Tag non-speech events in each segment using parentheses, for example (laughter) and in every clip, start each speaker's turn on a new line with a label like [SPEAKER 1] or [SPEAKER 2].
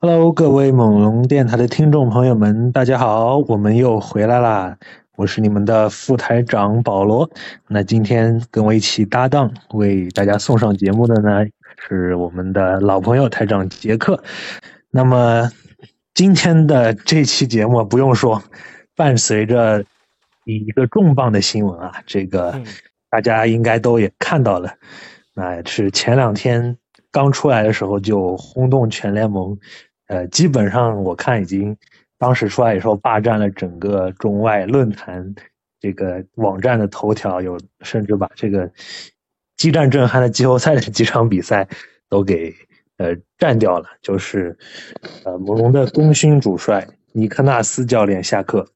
[SPEAKER 1] Hello，各位猛龙电台的听众朋友们，大家好，我们又回来啦！我是你们的副台长保罗。那今天跟我一起搭档为大家送上节目的呢，是我们的老朋友台长杰克。那么今天的这期节目不用说，伴随着一个重磅的新闻啊，这个大家应该都也看到了，那是前两天刚出来的时候就轰动全联盟。呃，基本上我看已经，当时出来以后霸占了整个中外论坛这个网站的头条，有甚至把这个激战震撼的季后赛的几场比赛都给呃占掉了。就是呃，猛龙的功勋主帅尼克纳斯教练下课，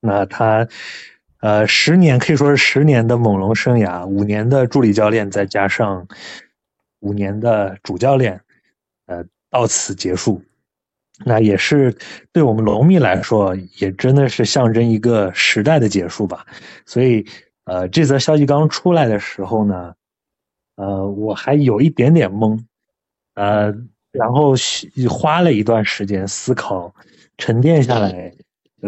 [SPEAKER 1] 那他呃十年可以说是十年的猛龙生涯，五年的助理教练，再加上五年的主教练，到此结束，那也是对我们龙迷来说，也真的是象征一个时代的结束吧。所以，呃，这则消息刚出来的时候呢，呃，我还有一点点懵，呃，然后花了一段时间思考，沉淀下来，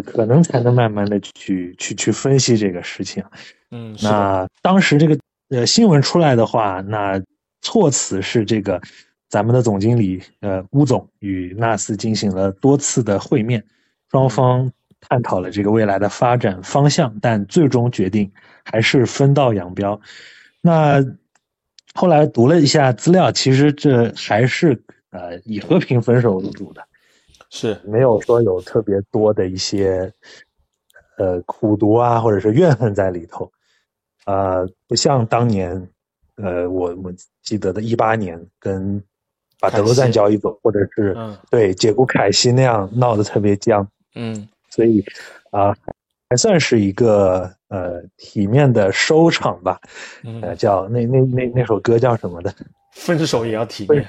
[SPEAKER 1] 可能才能慢慢的去去去分析这个事情。
[SPEAKER 2] 嗯，
[SPEAKER 1] 那当时这个呃新闻出来的话，那措辞是这个。咱们的总经理呃乌总与纳斯进行了多次的会面，双方探讨了这个未来的发展方向，但最终决定还是分道扬镳。那后来读了一下资料，其实这还是呃以和平分手为主的，
[SPEAKER 2] 是
[SPEAKER 1] 没有说有特别多的一些呃苦读啊或者是怨恨在里头，呃不像当年呃我我记得的一八年跟。把德罗赞交易走，或者是对解雇凯西那样闹得特别僵，
[SPEAKER 2] 嗯，
[SPEAKER 1] 所以啊，还算是一个呃体面的收场吧，呃，叫那那那那首歌叫什么的？
[SPEAKER 2] 分手也要体面，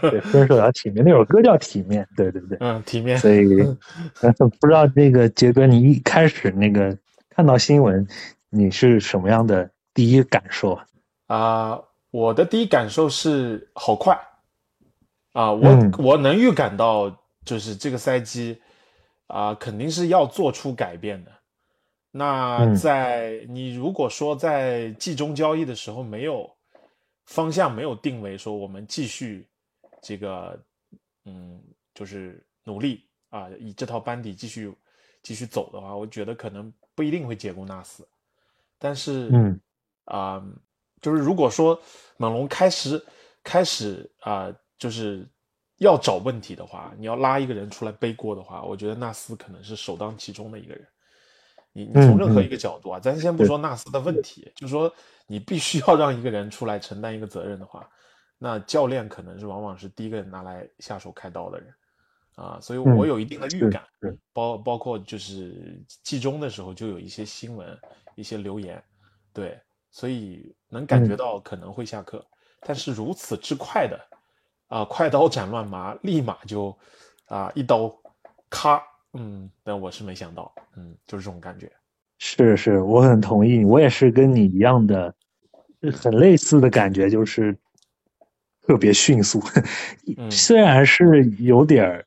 [SPEAKER 1] 对，分手也要体面。那首歌叫体面，对对对，
[SPEAKER 2] 嗯，体面。
[SPEAKER 1] 所以 (laughs) 不知道那个杰哥，你一开始那个看到新闻，你是什么样的第一感受啊？
[SPEAKER 2] 啊，我的第一感受是好快。啊，我我能预感到，就是这个赛季，啊，肯定是要做出改变的。那在你如果说在季中交易的时候没有方向，没有定位，说我们继续这个，嗯，就是努力啊，以这套班底继续继续走的话，我觉得可能不一定会解雇纳斯。但是，
[SPEAKER 1] 嗯，
[SPEAKER 2] 啊，就是如果说猛龙开始开始啊。就是要找问题的话，你要拉一个人出来背锅的话，我觉得纳斯可能是首当其冲的一个人。你你从任何一个角度啊，咱先不说纳斯的问题，就说你必须要让一个人出来承担一个责任的话，那教练可能是往往是第一个人拿来下手开刀的人啊。所以我有一定的预感，包包括就是季中的时候就有一些新闻、一些留言，对，所以能感觉到可能会下课，但是如此之快的。啊，快刀斩乱麻，立马就，啊，一刀，咔，嗯，但我是没想到，嗯，就是这种感觉。
[SPEAKER 1] 是是，我很同意，我也是跟你一样的，很类似的感觉，就是特别迅速。(laughs) 虽然是有点儿，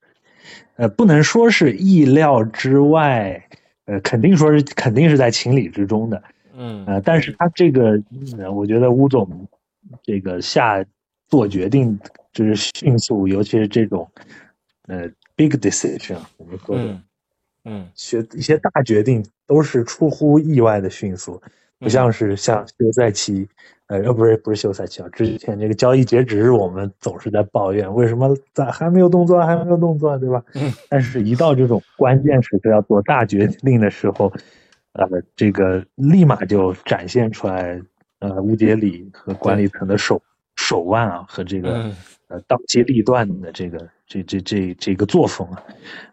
[SPEAKER 1] 呃，不能说是意料之外，呃，肯定说是肯定是在情理之中的。
[SPEAKER 2] 嗯，
[SPEAKER 1] 呃，但是他这个，我觉得乌总这个下做决定。就是迅速，尤其是这种，呃，big decision，我们说的，
[SPEAKER 2] 嗯
[SPEAKER 1] 学一些大决定都是出乎意外的迅速，不像是像休赛期，呃，呃，不是不是休赛期啊，之前这个交易截止日，我们总是在抱怨为什么咋还没有动作，还没有动作，对吧？
[SPEAKER 2] 嗯。
[SPEAKER 1] 但是，一到这种关键时刻要做大决定的时候，呃，这个立马就展现出来，呃，乌杰里和管理层的手手腕啊，和这个
[SPEAKER 2] 嗯
[SPEAKER 1] 呃当机立断的这个这这这这个作风啊。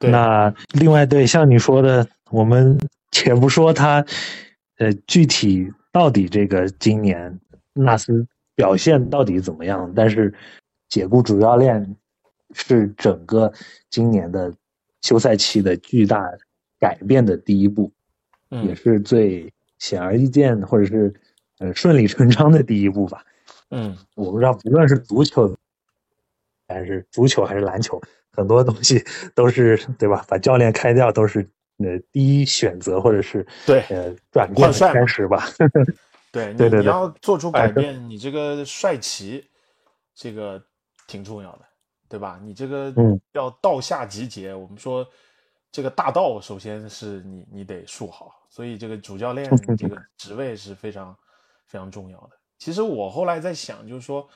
[SPEAKER 1] 那另外，对像你说的，我们且不说他，呃，具体到底这个今年纳斯表现到底怎么样，但是解雇主教练是整个今年的休赛期的巨大改变的第一步，也
[SPEAKER 2] 嗯
[SPEAKER 1] 是最显而易见或者是呃顺理成章的第一步吧。
[SPEAKER 2] 嗯
[SPEAKER 1] 我不知道，不论是足球，还是足球还是篮球，很多东西都是对吧？把教练开掉都是呃第一选择，或者是
[SPEAKER 2] 对
[SPEAKER 1] 呃转
[SPEAKER 2] 换帅嘛
[SPEAKER 1] 开始吧。(laughs)
[SPEAKER 2] 对你
[SPEAKER 1] 对对对
[SPEAKER 2] 你要做出改变，你这个帅旗，这个挺重要的，对吧？你这个
[SPEAKER 1] 嗯
[SPEAKER 2] 要道下集结，我们说这个大道首先是你你得树好，所以这个主教练 (laughs) 这个职位是非常非常重要的。其实我后来在想，就是说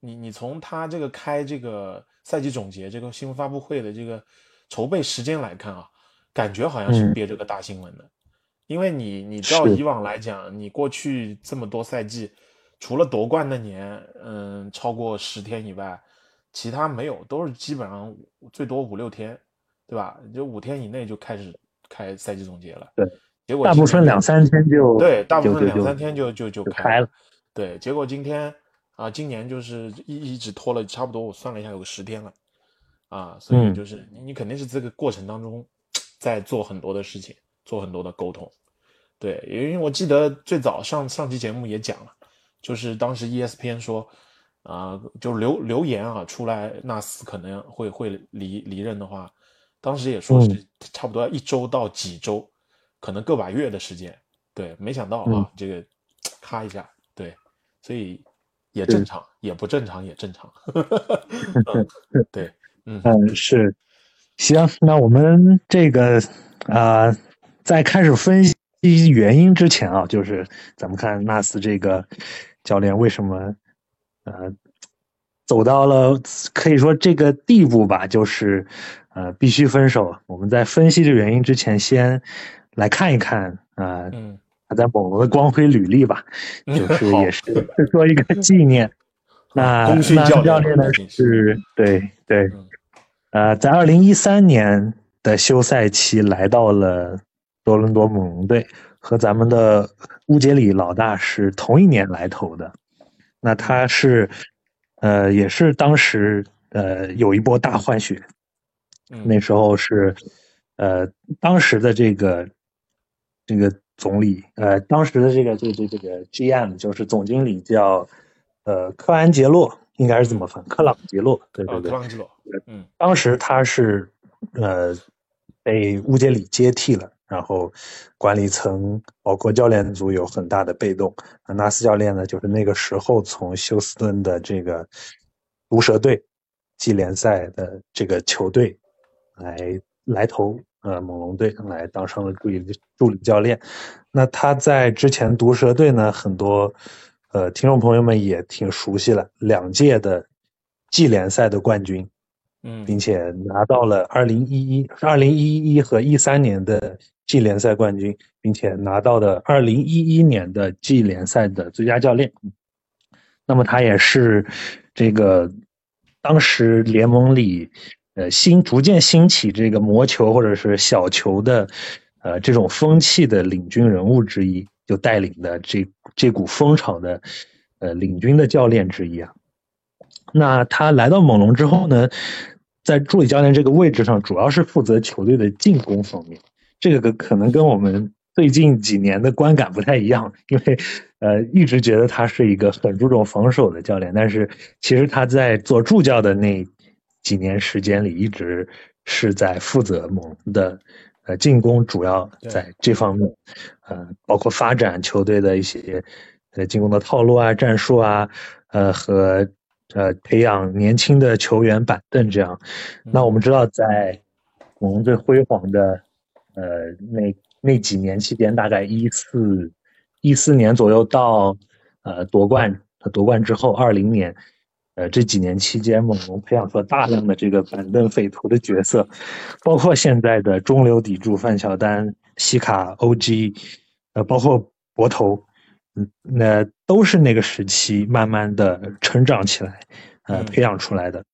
[SPEAKER 2] 你你从他这个开这个赛季总结这个新闻发布会的这个筹备时间来看啊，感觉好像是
[SPEAKER 1] 嗯
[SPEAKER 2] 憋着个大新闻的。因为你你照
[SPEAKER 1] 是
[SPEAKER 2] 以往来讲，你过去这么多赛季，除了夺冠那年，嗯，超过十天以外，其他没有，都是基本上最多五六天，对吧？就五天以内就开始开赛季总结了。
[SPEAKER 1] 对，
[SPEAKER 2] 结果
[SPEAKER 1] 大部分两三天就
[SPEAKER 2] 对，大部分两三天就就就开
[SPEAKER 1] 了。
[SPEAKER 2] 对，结果今天啊，今年就是一一直拖了差不多，我算了一下，有个十天了。啊，所以
[SPEAKER 1] 嗯。
[SPEAKER 2] 就是你你肯定是这个过程当中在做很多的事情，做很多的沟通。对，因为我记得最早上上期节目也讲了，就是当时 E ESPN 说，啊、就留留言啊出来，纳斯可能会会离离任的话，当时也说是差不多要一周到几周，可能个把月的时间。对，没想到啊，
[SPEAKER 1] 嗯。
[SPEAKER 2] 这个咔一下，对，所以也正常，也不正常，也正常。嗯对，嗯
[SPEAKER 1] 嗯，是，行，那我们这个啊、在开始分析原因之前啊，就是咱们看纳斯这个教练为什么呃走到了可以说这个地步吧，就是呃必须分手。我们在分析这原因之前，先来看一看啊、呃
[SPEAKER 2] 嗯
[SPEAKER 1] 他在猛龙的光辉履历吧，(laughs) 就是也是做一个纪念。(laughs) 那
[SPEAKER 2] 功勋
[SPEAKER 1] 纳斯
[SPEAKER 2] 教练
[SPEAKER 1] 呢
[SPEAKER 2] 是
[SPEAKER 1] 是对对
[SPEAKER 2] 嗯，
[SPEAKER 1] 呃，在二零一三年的休赛期来到了多伦多猛龙队，和咱们的乌杰里老大是同一年来投的。那他是呃也是当时呃有一波大换血，
[SPEAKER 2] 嗯
[SPEAKER 1] 那时候是呃当时的这个这个总理呃当时的这个这个这个这个 GM 就是总经理叫呃科安杰洛，应该是这么翻，克朗杰洛，对
[SPEAKER 2] 啊，
[SPEAKER 1] 对对
[SPEAKER 2] 克。朗杰洛，嗯
[SPEAKER 1] 当时他是呃被乌杰里接替了，然后管理层包括教练组有很大的被动。那纳斯教练呢，就是那个时候从休斯顿的这个毒蛇队季联赛的这个球队来来投呃猛龙队，来当上了助理助理教练。那他在之前毒蛇队呢，很多呃听众朋友们也挺熟悉了，两届的季联赛的冠军。
[SPEAKER 2] 嗯
[SPEAKER 1] 并且拿到了二零一一、二零一一和一三年的季联赛冠军，并且拿到的二零一一年的季联赛的最佳教练。那么他也是这个当时联盟里呃新逐渐兴起这个魔球或者是小球的呃这种风气的领军人物之一，就带领的这这股风潮的呃领军的教练之一啊。那他来到猛龙之后呢，在助理教练这个位置上，主要是负责球队的进攻方面。这个可能跟我们最近几年的观感不太一样，因为呃一直觉得他是一个很注重防守的教练，但是其实他在做助教的那几年时间里，一直是在负责猛龙的呃进攻，主要在这方面，呃，包括发展球队的一些呃进攻的套路啊、战术啊，呃和呃培养年轻的球员板凳这样。那我们知道，在猛龙最辉煌的呃，那那几年期间，大概一四一四年左右到呃夺冠，夺冠之后，二零年，呃这几年期间，猛龙培养出了大量的这个板凳匪徒的角色，包括现在的中流砥柱范乔丹、西卡、OG，呃，包括博头，嗯，那都是那个时期慢慢的成长起来，呃，培养出来的。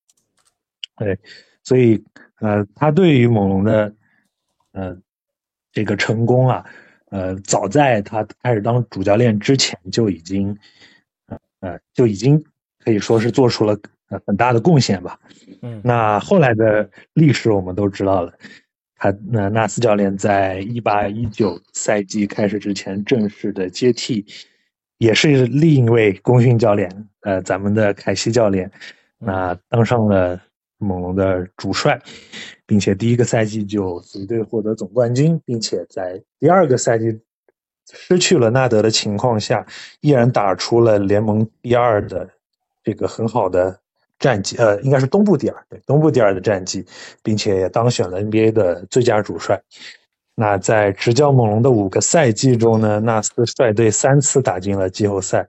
[SPEAKER 1] 对，所以呃，他对于猛龙的呃这个成功啊，呃，早在他开始当主教练之前就已经呃呃就已经可以说是做出了呃很大的贡献吧。
[SPEAKER 2] 嗯，
[SPEAKER 1] 那后来的历史我们都知道了，他那纳斯教练在一八一九赛季开始之前正式的接替，也是另一位功勋教练，呃，咱们的凯西教练，那当上了。猛龙的主帅，并且第一个赛季就随队获得总冠军，并且在第二个赛季失去了纳德的情况下，依然打出了联盟第二的这个很好的战绩，呃，应该是东部第二，对，东部第二的战绩，并且也当选了 NBA 的最佳主帅。那在执教猛龙的五个赛季中呢，纳斯率队三次打进了季后赛。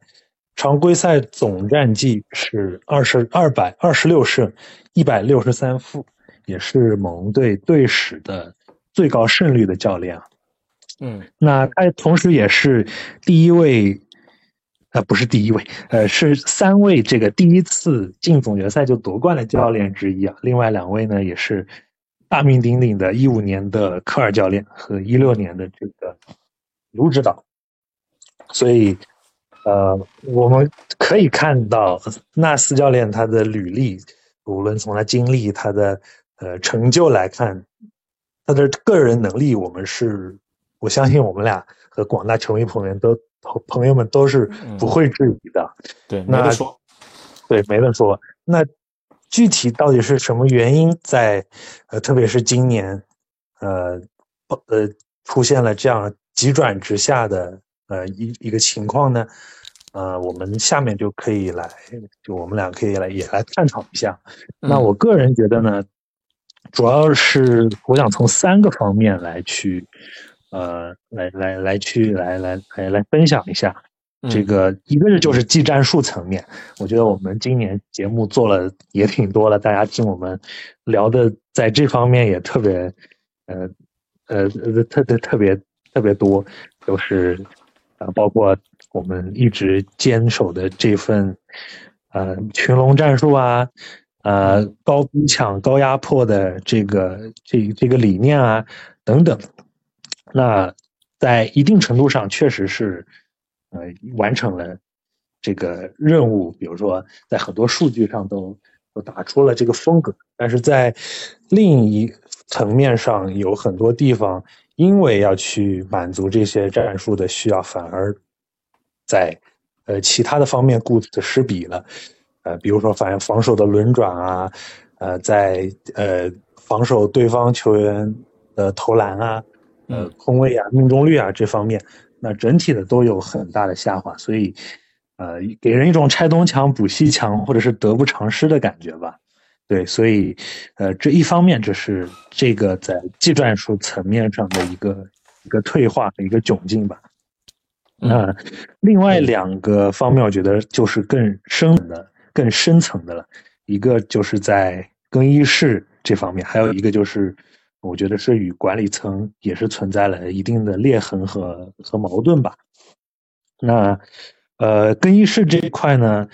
[SPEAKER 1] 常规赛总战绩是二十二百二十六胜一百六十三负，也是猛龙队队史的最高胜率的教练啊。
[SPEAKER 2] 嗯，
[SPEAKER 1] 那他同时也是第一位，呃，不是第一位，呃，是三位这个第一次进总决赛就夺冠的教练之一啊。另外两位呢，也是大名鼎鼎的，一五年的科尔教练和一六年的这个卢指导，所以。呃，我们可以看到纳斯教练他的履历，无论从他经历、他的呃成就来看，他的个人能力，我们是我相信我们俩和广大球迷朋友都朋友们都是不会质疑的。
[SPEAKER 2] 对，没得说。
[SPEAKER 1] 对，没得说。那具体到底是什么原因，在呃，特别是今年，呃，呃，出现了这样急转直下的呃一一个情况呢？呃，我们下面就可以来，就我们俩可以来也来探讨一下。那我个人觉得呢，主要是我想从三个方面来去，呃，来来来去来来来来分享一下。这个一个是就是技战术层面，我觉得我们今年节目做了也挺多了，大家听我们聊的在这方面也特别，呃呃特特特别特别多，都是。啊，包括我们一直坚守的这份，呃，群龙战术啊，呃，高逼抢、高压迫的这个这这个理念啊，等等，那在一定程度上确实是，呃，完成了这个任务。比如说，在很多数据上都都打出了这个风格，但是在另一层面上有很多地方。因为要去满足这些战术的需要，反而在呃其他的方面顾此失彼了。呃，比如说反防守的轮转啊，呃，在呃防守对方球员的投篮啊，呃空位啊、命中率啊这方面，那整体的都有很大的下滑，所以呃给人一种拆东墙补西墙，或者是得不偿失的感觉吧。对，所以，呃，这一方面这是这个在技战术层面上的一个一个退化的一个窘境吧。那另外两个方面，我觉得就是更深的、更深层的了。一个就是在更衣室这方面，还有一个就是我觉得是与管理层也是存在了一定的裂痕和和矛盾吧。那，呃，更衣室这一块呢？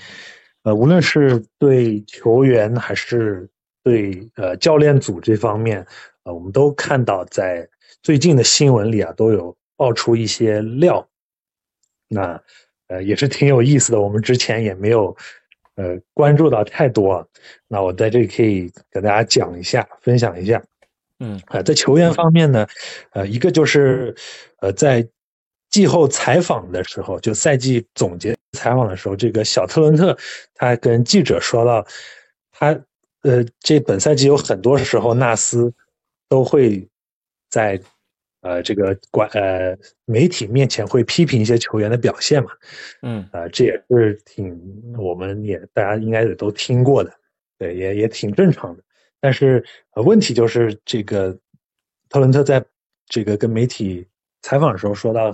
[SPEAKER 1] 呃，无论是对球员还是对呃教练组这方面，呃，我们都看到在最近的新闻里啊，都有爆出一些料，那呃也是挺有意思的。我们之前也没有呃关注到太多，那我在这里可以给大家讲一下，分享一下。
[SPEAKER 2] 嗯，
[SPEAKER 1] 呃，在球员方面呢，呃，一个就是呃在。季后采访的时候，就赛季总结采访的时候，这个小特伦特他跟记者说到，他呃，这本赛季有很多时候纳斯都会在呃这个管呃媒体面前会批评一些球员的表现嘛，
[SPEAKER 2] 嗯，
[SPEAKER 1] 啊，这也是挺我们也大家应该也都听过的，对，也也挺正常的。但是呃问题就是这个特伦特在这个跟媒体采访的时候说到，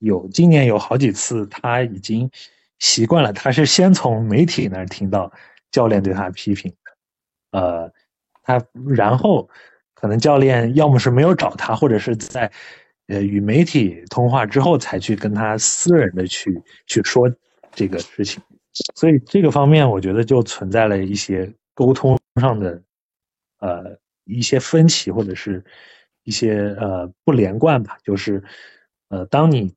[SPEAKER 1] 有今年有好几次他已经习惯了，他是先从媒体那儿听到教练对他批评的，呃，他然后可能教练要么是没有找他，或者是在呃与媒体通话之后才去跟他私人的去去说这个事情，所以这个方面我觉得就存在了一些沟通上的呃一些分歧，或者是一些呃不连贯吧，就是呃当你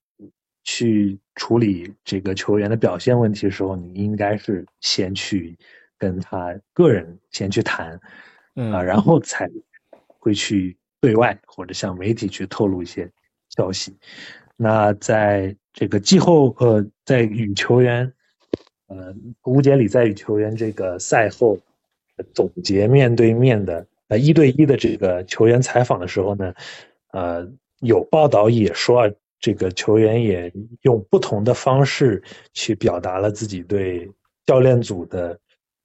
[SPEAKER 1] 去处理这个球员的表现问题的时候，你应该是先去跟他个人先去谈，
[SPEAKER 2] 嗯
[SPEAKER 1] 啊，然后才会去对外或者向媒体去透露一些消息。那在这个季后，呃，在与球员，呃，吴杰里在与球员这个赛后总结面对面的呃一对一的这个球员采访的时候呢，呃，有报道也说啊，这个球员也用不同的方式去表达了自己对教练组的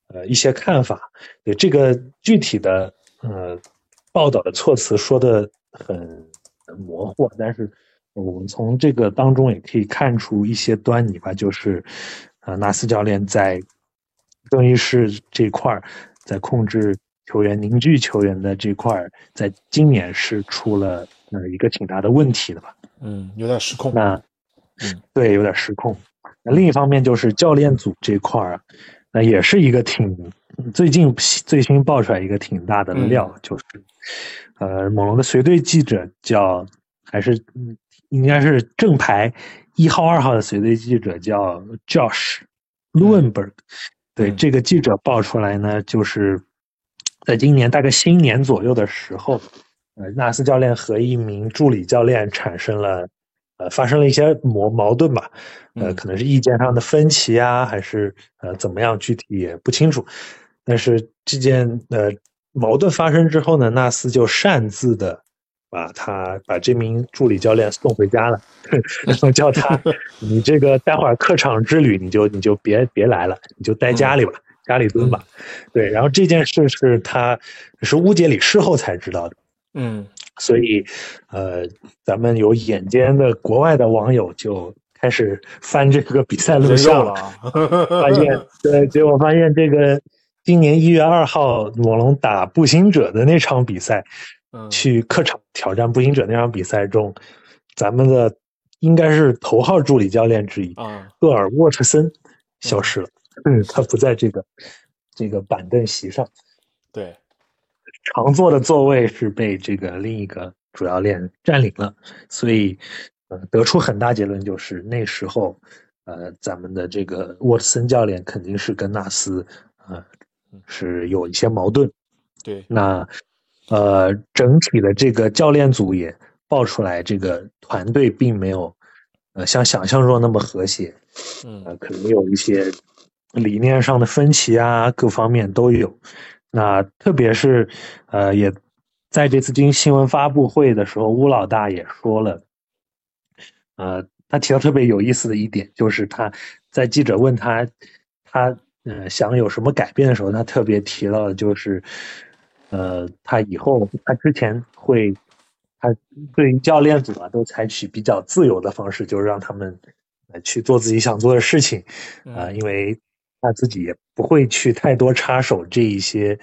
[SPEAKER 1] 呃一些看法。对这个具体的呃报道的措辞说的很很模糊，但是我们从这个当中也可以看出一些端倪吧，就是呃纳斯教练在更衣室这块儿，在控制球员、凝聚球员的这块，在今年是出了呃一个挺大的问题的吧。
[SPEAKER 2] 嗯，有点失控。
[SPEAKER 1] 那
[SPEAKER 2] 嗯，
[SPEAKER 1] 对，有点失控。那另一方面就是教练组这块儿啊，那也是一个挺最近最新爆出来一个挺大的料，就是呃，猛龙的随队记者叫还是嗯应该是正牌一号、二号的随队记者叫 Josh Lewenberg，、对
[SPEAKER 2] 嗯。
[SPEAKER 1] 这个记者爆出来呢，就是在今年大概新年左右的时候，呃，纳斯教练和一名助理教练产生了，呃，发生了一些矛矛盾吧，呃，
[SPEAKER 2] 嗯。
[SPEAKER 1] 可能是意见上的分歧啊，还是呃怎么样，具体也不清楚。但是这件呃矛盾发生之后呢，纳斯就擅自的把他把这名助理教练送回家了，(laughs) 然后叫他 (laughs) 你这个待会儿客场之旅你就你就别别来了，你就待家里吧，家里蹲吧。对，然后这件事是他是乌杰里事后才知道的。
[SPEAKER 2] 嗯
[SPEAKER 1] 所以，呃，咱们有眼尖的国外的网友就开始翻这个比赛录像
[SPEAKER 2] 了，啊。
[SPEAKER 1] 发现对，结果发现这个今年一月二号猛龙打步行者的那场比赛，
[SPEAKER 2] 嗯
[SPEAKER 1] 去客场挑战步行者那场比赛中，咱们的应该是头号助理教练之一
[SPEAKER 2] 啊，
[SPEAKER 1] 厄尔沃特森消失了，嗯，他不在这个这个板凳席上。
[SPEAKER 2] 对，
[SPEAKER 1] 常坐的座位是被这个另一个主教练占领了，所以呃得出很大结论就是那时候呃咱们的这个沃特森教练肯定是跟纳斯呃是有一些矛盾，
[SPEAKER 2] 对，
[SPEAKER 1] 那呃整体的这个教练组也爆出来，这个团队并没有呃像想象中那么和谐，
[SPEAKER 2] 嗯
[SPEAKER 1] 呃，可能有一些理念上的分歧啊，各方面都有。那特别是呃，也在这次经新闻发布会的时候，乌老大也说了，呃，他提到特别有意思的一点，就是他在记者问他他呃想有什么改变的时候，他特别提到的就是，呃，他以后他之前会。他对于教练组啊，都采取比较自由的方式，就是让他们呃去做自己想做的事情，啊、
[SPEAKER 2] 嗯
[SPEAKER 1] 因为他自己也不会去太多插手这一些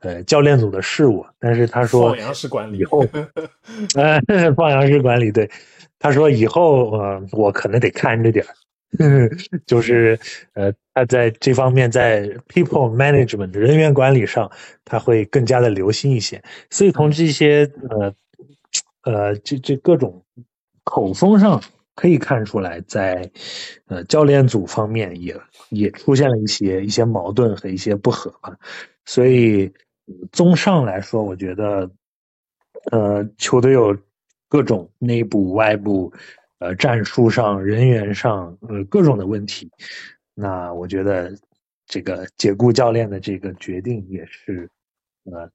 [SPEAKER 1] 呃教练组的事务。但是他说
[SPEAKER 2] 放羊式管理
[SPEAKER 1] 以后，(laughs) 呃，放羊式管理，对，他说以后呃，我可能得看着点儿。(laughs) 就是呃，他在这方面在 people management 人员管理上，他会更加的留心一些。所以从这些呃呃这这各种口风上可以看出来，在呃教练组方面也也出现了一些一些矛盾和一些不和吧。所以综上来说，我觉得呃球队有各种内部外部呃战术上人员上呃各种的问题。那我觉得这个解雇教练的这个决定也是呃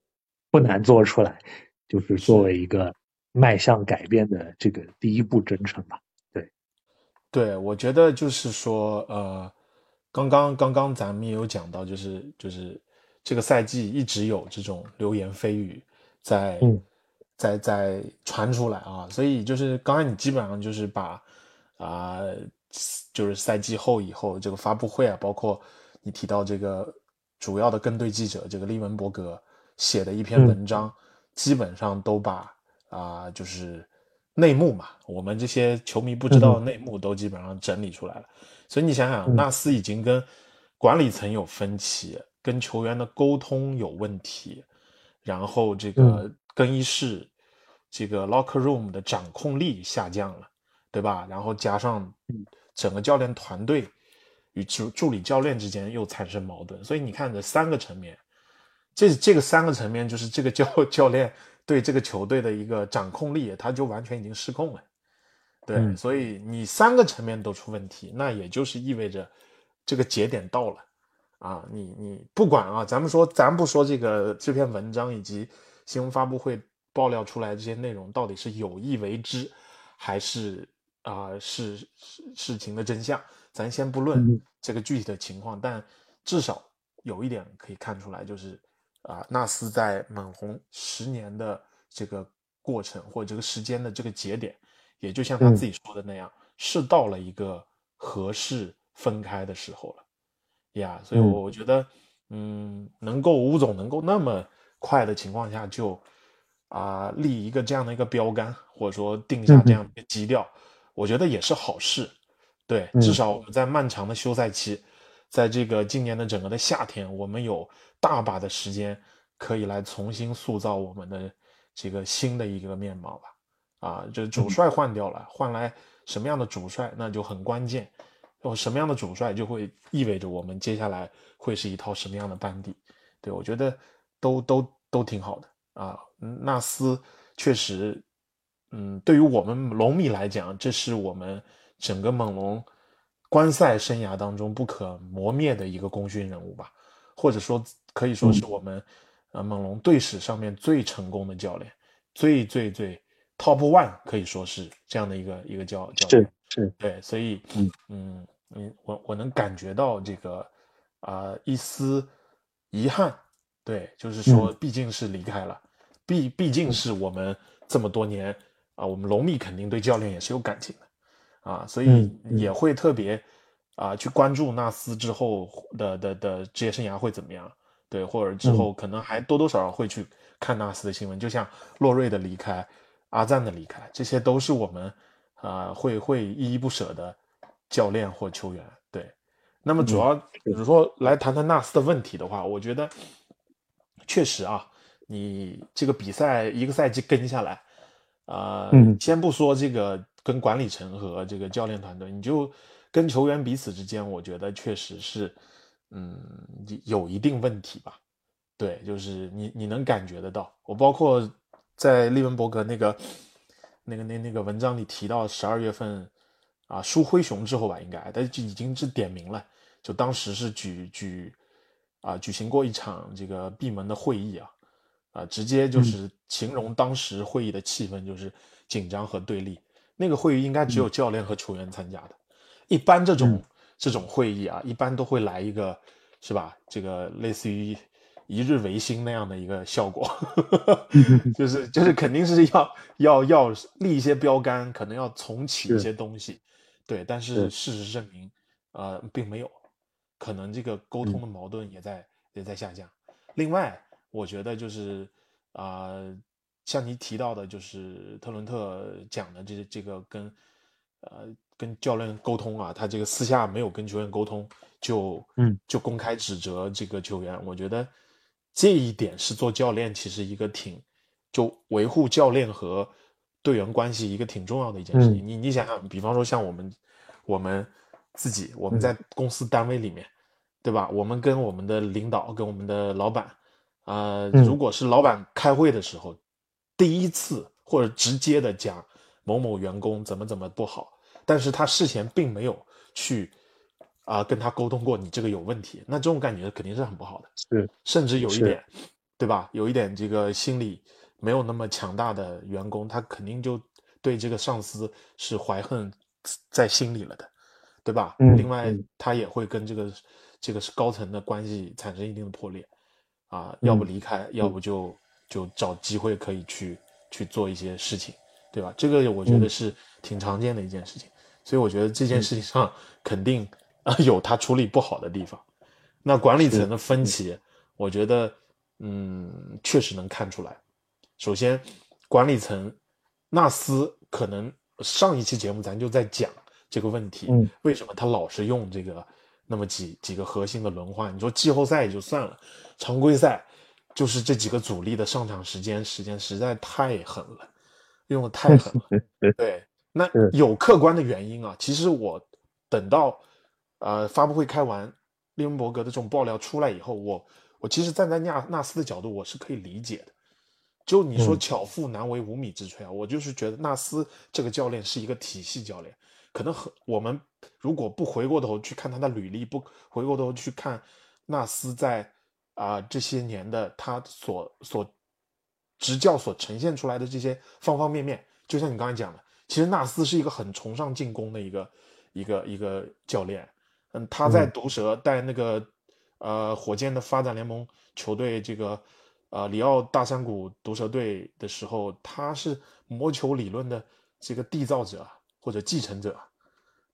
[SPEAKER 1] 不难做出来，就是作为一个迈向改变的这个第一步征程吧。
[SPEAKER 2] 对，我觉得就是说，呃，刚刚刚刚咱们也有讲到，就是就是这个赛季一直有这种流言蜚语在、
[SPEAKER 1] 嗯
[SPEAKER 2] 在在传出来啊，所以就是刚才你基本上就是把啊、就是赛季后以后这个发布会啊，包括你提到这个主要的跟队记者这个利文伯格写的一篇
[SPEAKER 1] 嗯。
[SPEAKER 2] 文章，基本上都把啊、就是内幕嘛，我们这些球迷不知道的内幕都基本上整理出来了。所以你想想，
[SPEAKER 1] 嗯。
[SPEAKER 2] 纳斯已经跟管理层有分歧，跟球员的沟通有问题，然后这个更衣室、这个 locker room 的掌控力下降了，对吧？然后加上整个教练团队与助助理教练之间又产生矛盾，所以你看这三个层面，这这个三个层面就是这个教 (laughs) 教练对这个球队的一个掌控力，他就完全已经失控了。对，
[SPEAKER 1] 嗯
[SPEAKER 2] 所以你三个层面都出问题，那也就是意味着这个节点到了啊！你你不管啊，咱们说咱不说这个这篇文章以及新闻发布会爆料出来这些内容到底是有意为之，还是啊、是是事情的真相，咱先不论
[SPEAKER 1] 嗯
[SPEAKER 2] 这个具体的情况，但至少有一点可以看出来，就是啊、纳斯在猛红十年的这个过程或者这个时间的这个节点。也就像他
[SPEAKER 1] 嗯
[SPEAKER 2] 自己说的那样，是到了一个合适分开的时候了呀。所以我觉得，嗯，能够吴总能够那么快的情况下就啊、立一个这样的一个标杆，或者说定下这样一个基调，我觉得也是好事。对，
[SPEAKER 1] 嗯
[SPEAKER 2] 至少我们在漫长的休赛期，在这个今年的整个的夏天，我们有大把的时间可以来重新塑造我们的这个新的一个面貌吧。啊，就是主帅换掉了，换来什么样的主帅，那就很关键。有什么样的主帅，就会意味着我们接下来会是一套什么样的班底。对我觉得都都都挺好的啊。嗯纳斯确实，嗯，对于我们龙迷来讲，这是我们整个猛龙观赛生涯当中不可磨灭的一个功勋人物吧，或者说可以说是我们、呃猛龙队史上面最成功的教练，最最最 top one 可以说是这样的一个一个教教练
[SPEAKER 1] 是。是，
[SPEAKER 2] 对，所以
[SPEAKER 1] 嗯
[SPEAKER 2] 嗯嗯，我我能感觉到这个啊、一丝遗憾，对，就是说
[SPEAKER 1] 嗯。
[SPEAKER 2] 毕竟是离开了，毕毕竟是我们这么多年啊、我们龙迷肯定对教练也是有感情的啊，所以也会特别啊、去关注纳斯之后的的的职业生涯会怎么样，对，或者之
[SPEAKER 1] 嗯。
[SPEAKER 2] 后可能还多多少少会去看纳斯的新闻，就像洛瑞的离开、阿赞的离开，这些都是我们啊、会会依依不舍的教练或球员。对，那么主要比如说来谈谈纳斯的问题的话，我觉得确实啊，你这个比赛一个赛季跟下来，啊、
[SPEAKER 1] 嗯
[SPEAKER 2] 先不说这个跟管理层和这个教练团队，你就跟球员彼此之间，我觉得确实是，嗯，有一定问题吧。对，就是你你能感觉得到，我包括在利文伯格那个那个那那个文章里提到，十二月份啊输灰熊之后吧，应该，但就已经是点名了，就当时是举举啊举行过一场这个闭门的会议啊，啊直接就是形容当时会议的气氛就是紧张和对立。那个会议应该只有教练和球员参加的，一般这种、这种会议啊，一般都会来一个是吧？这个类似于一日维新那样的一个效果，(laughs) 就是就是肯定是要要要立一些标杆，可能要重启一些东西，对。但是事实证明，呃，并没有，可能这个沟通的矛盾也在、也在下降。另外，我觉得就是啊、呃像你提到的，就是特伦特讲的这这个跟呃跟教练沟通啊，他这个私下没有跟球员沟通，就
[SPEAKER 1] 嗯
[SPEAKER 2] 就公开指责这个球员，我觉得这一点是做教练其实一个挺就维护教练和队员关系一个挺重要的一件事情。你你想想，比方说像我们我们自己，我们在公司单位里面，对吧？我们跟我们的领导、跟我们的老板，呃，
[SPEAKER 1] 嗯
[SPEAKER 2] 如果是老板开会的时候，第一次或者直接的讲某某员工怎么怎么不好，但是他事前并没有去啊、跟他沟通过你这个有问题，那这种感觉肯定是很不好的。
[SPEAKER 1] 是
[SPEAKER 2] 甚至有一点，对吧？有一点这个心理没有那么强大的员工，他肯定就对这个上司是怀恨在心里了的，对吧？
[SPEAKER 1] 嗯
[SPEAKER 2] 另外
[SPEAKER 1] 嗯，
[SPEAKER 2] 他也会跟这个这个是高层的关系产生一定的破裂，啊，要不
[SPEAKER 1] 嗯
[SPEAKER 2] 离开，要不就就找机会可以去去做一些事情，对吧？这个我觉得是挺常见的一件事情，所以我觉得这件事情上肯定啊 (laughs) 有他处理不好的地方。那管理层的分歧，我觉得嗯确实能看出来。首先，管理层纳斯可能上一期节目咱就在讲这个问题，
[SPEAKER 1] 嗯
[SPEAKER 2] 为什么他老是用这个那么几几个核心的轮换？你说季后赛也就算了，常规赛就是这几个主力的上场时间时间实在太狠了，用的太狠了。(laughs) 对，那有客观的原因啊。其实我等到呃发布会开完，利文伯格的这种爆料出来以后，我我其实站在纳纳斯的角度，我是可以理解的。就你说
[SPEAKER 1] 嗯
[SPEAKER 2] 巧妇难为无米之炊啊，我就是觉得纳斯这个教练是一个体系教练，可能很我们如果不回过头去看他的履历，不回过头去看纳斯在啊、这些年的他所所执教所呈现出来的这些方方面面，就像你刚才讲的，其实纳斯是一个很崇尚进攻的一个一个一个教练。嗯，他在
[SPEAKER 1] 嗯
[SPEAKER 2] 毒蛇带那个呃火箭的发展联盟球队这个呃里奥大山谷毒蛇队的时候，他是魔球理论的这个缔造者或者继承者，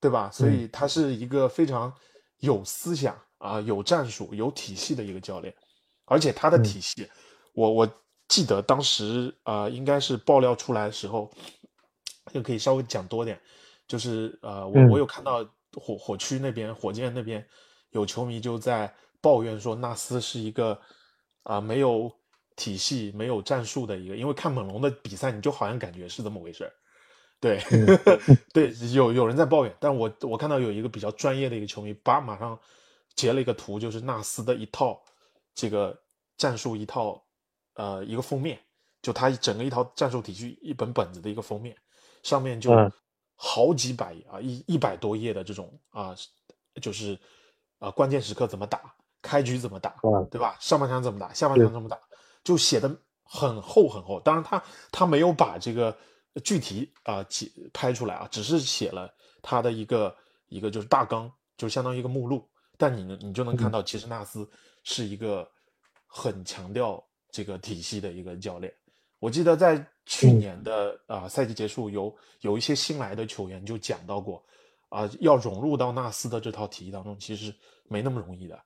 [SPEAKER 2] 对吧？所以他是一个非常有思想啊、有战术、有体系的一个教练，而且他的
[SPEAKER 1] 嗯
[SPEAKER 2] 体系，我我记得当时啊、呃应该是爆料出来的时候，就可以稍微讲多点，就是呃，我
[SPEAKER 1] 嗯
[SPEAKER 2] 我有看到火火区那边火箭那边有球迷就在抱怨说纳斯是一个啊、没有体系、没有战术的一个，因为看猛龙的比赛，你就好像感觉是这么回事儿。对，对，有有人在抱怨，但我我看到有一个比较专业的一个球迷，把马上截了一个图，就是纳斯的一套这个战术一套呃一个封面，就他整个一套战术体系一本本子的一个封面，上面就
[SPEAKER 1] 嗯
[SPEAKER 2] 好几百啊一一百多页的这种啊，就是啊关键时刻怎么打，开局怎么打，
[SPEAKER 1] 嗯
[SPEAKER 2] 对吧？上半场怎么打，下半场怎么打，就写的很厚很厚。当然他他没有把这个具体啊记拍出来啊，只是写了他的一个一个就是大纲，就相当于一个目录。但你呢，你就能看到，其实纳斯是一个很强调这个体系的一个教练。我记得在去年的啊、赛季结束，有有一些新来的球员就讲到过，啊、要融入到纳斯的这套体系当中，其实没那么容易的，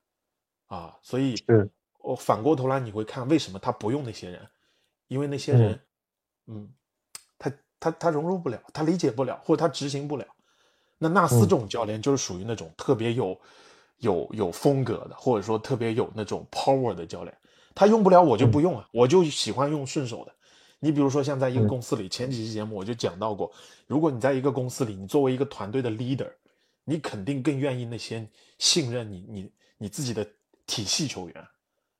[SPEAKER 2] 啊，所以
[SPEAKER 1] 是
[SPEAKER 2] 我反过头来你会看为什么他不用那些人，因为那些人，嗯，他他他融入不了，他理解不了，或者他执行不了。那纳斯这种教练就是属于那种特别有有有风格的，或者说特别有那种 power 的教练。他用不了我就不用啊，我就喜欢用顺手的。你比如说像在一个
[SPEAKER 1] 嗯
[SPEAKER 2] 公司里，前几期节目我就讲到过，如果你在一个公司里，你作为一个团队的 leader，你肯定更愿意那些信任你你你自己的体系球员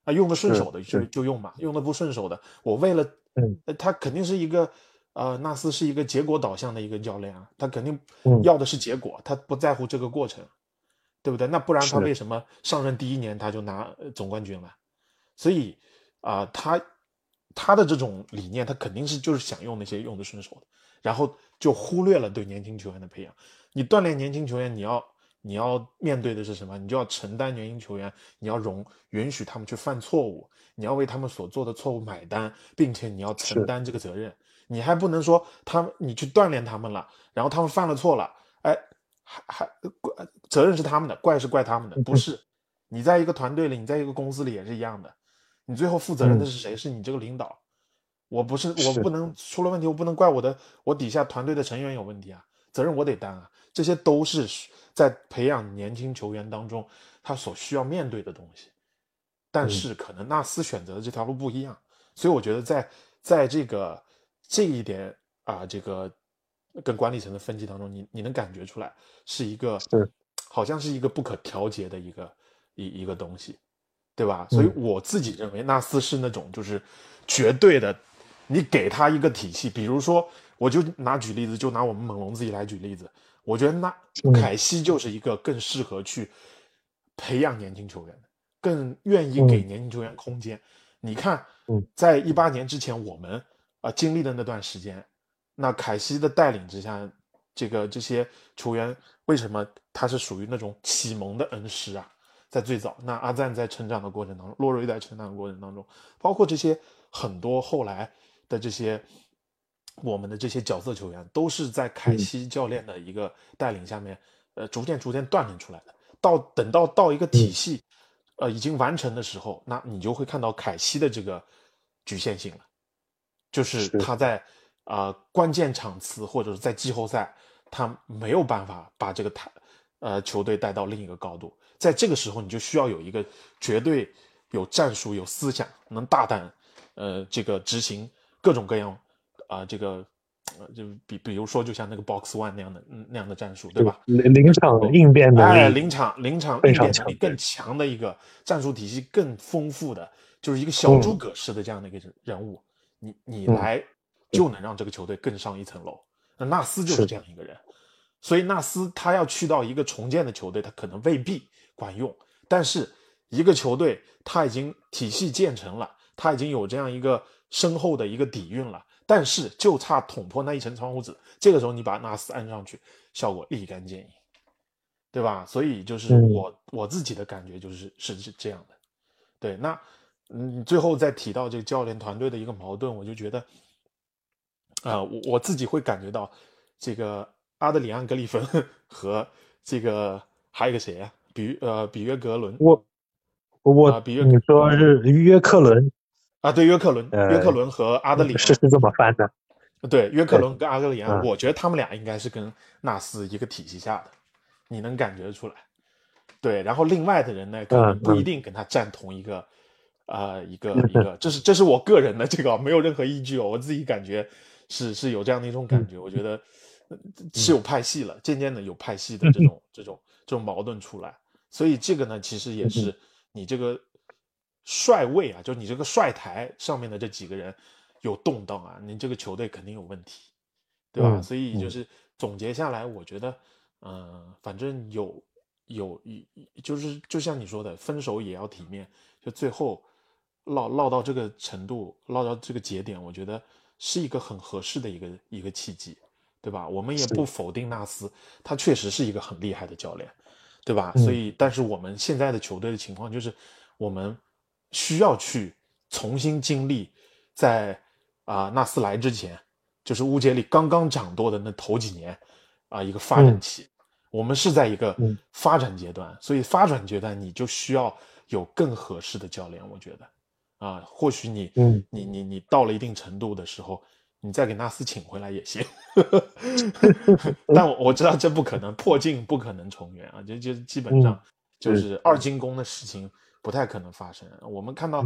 [SPEAKER 2] 啊，用的顺手的就就用嘛，用的不顺手的，我为了他肯定是一个，呃，纳斯是一个结果导向的一个教练啊，他肯定
[SPEAKER 1] 嗯
[SPEAKER 2] 要的是结果，他不在乎这个过程，对不对？那不然他为什么上任第一年他就拿呃总冠军了？所以啊、他他的这种理念，他肯定是就是想用那些用的顺手的，然后就忽略了对年轻球员的培养。你锻炼年轻球员，你要你要面对的是什么？你就要承担年轻球员，你要容允许他们去犯错误，你要为他们所做的错误买单，并且你要承担这个责任。你还不能说他们你去锻炼他们了，然后他们犯了错了，哎，还还怪责任是他们的，怪是怪他们的，不是。你在一个团队里，你在一个公司里也是一样的，你最后负责任的是谁？是你这个领导。我不是，我不能出了问题，我不能怪我的我底下团队的成员有问题啊，责任我得担啊。这些都是在培养年轻球员当中他所需要面对的东西。但是可能纳斯选择的这条路不一样，所以我觉得在在这个这一点啊、这个跟管理层的分歧当中，你你能感觉出来是一个
[SPEAKER 1] 是。
[SPEAKER 2] 好像是一个不可调节的一个一一个东西，对吧？所以我自己认为纳斯是那种就是绝对的，你给他一个体系，比如说我就拿举例子，就拿我们猛龙自己来举例子，我觉得那
[SPEAKER 1] 嗯。
[SPEAKER 2] 凯西就是一个更适合去培养年轻球员的，更愿意给
[SPEAKER 1] 嗯。
[SPEAKER 2] 年轻球员空间。你看
[SPEAKER 1] 嗯，
[SPEAKER 2] 在一八年之前，我们啊、呃经历的那段时间，那凯西的带领之下，这个这些球员为什么他是属于那种启蒙的恩师啊？在最早，那阿赞在成长的过程当中，洛瑞在成长的过程当中，包括这些很多后来的这些我们的这些角色球员都是在凯西教练的一个带领下面，呃，逐渐逐渐锻炼出来的。到等到到一个体系，呃，已经完成的时候，那你就会看到凯西的这个局限性了，就是他在啊关键场次或者是在季后赛，他没有办法把这个台呃球队带到另一个高度。在这个时候，你就需要有一个绝对有战术、有思想，能大胆呃这个执行各种各样啊这个呃就比比如说就像那个 Box One 那样的那样的战术，对吧？
[SPEAKER 1] 临临场应变能力，
[SPEAKER 2] 哎，临场临场应变能力更强的一个战术体系更丰富的，就是一个小诸葛式的这样的一个人物，你你来就能让这个球队更上一层楼。那纳斯就是这样一个人，所以纳斯他要去到一个重建的球队，他可能未必。管用，但是一个球队他已经体系建成了，他已经有这样一个深厚的一个底蕴了，但是就差捅破那一层窗户纸。这个时候你把纳斯安上去，效果立竿见影，对吧？所以就是我我自己的感觉就是是是这样的。对，那嗯，最后再提到这个教练团队的一个矛盾，我就觉得啊，我我自己会感觉到这个阿德里安格里芬和这个还有一个谁呀？比呃，比约格伦，
[SPEAKER 1] 我我
[SPEAKER 2] 比约，
[SPEAKER 1] 你说是约克伦
[SPEAKER 2] 啊？对，约克伦，约克伦和阿德里
[SPEAKER 1] 是是这么翻的。
[SPEAKER 2] 对，约克伦跟阿德里安，我觉得他们俩应该是跟纳斯一个体系下的，你能感觉出来。对，然后另外的人呢，可能不一定跟他站同一个啊一个一个，这是这是我个人的这个没有任何依据哦，我自己感觉是是有这样的一种感觉，我觉得是有派系了，渐渐的有派系的这种这种这种矛盾出来。所以这个呢，其实也是你这个帅位啊，就你这个帅台上面的这几个人有动荡啊，你这个球队肯定有问题，对吧？所以就是总结下来，我觉得，嗯，反正有有一就是就像你说的，分手也要体面，就最后落落到这个程度，落到这个节点，我觉得是一个很合适的一个一个契机，对吧？我们也不否定纳斯，他确实是一个很厉害的教练。对吧？所以，但是我们现在的球队的情况就是，我们需要去重新经历在啊纳斯来之前，就是乌杰里刚刚掌舵的那头几年啊一个发展期，我们是在一个发展阶段，所以发展阶段你就需要有更合适的教练。我觉得啊，或许你你你你到了一定程度的时候。你再给纳斯请回来也行，(laughs) 但我我知道这不可能，破镜不可能重圆啊，就就基本上就是二进攻的事情不太可能发生。我们看到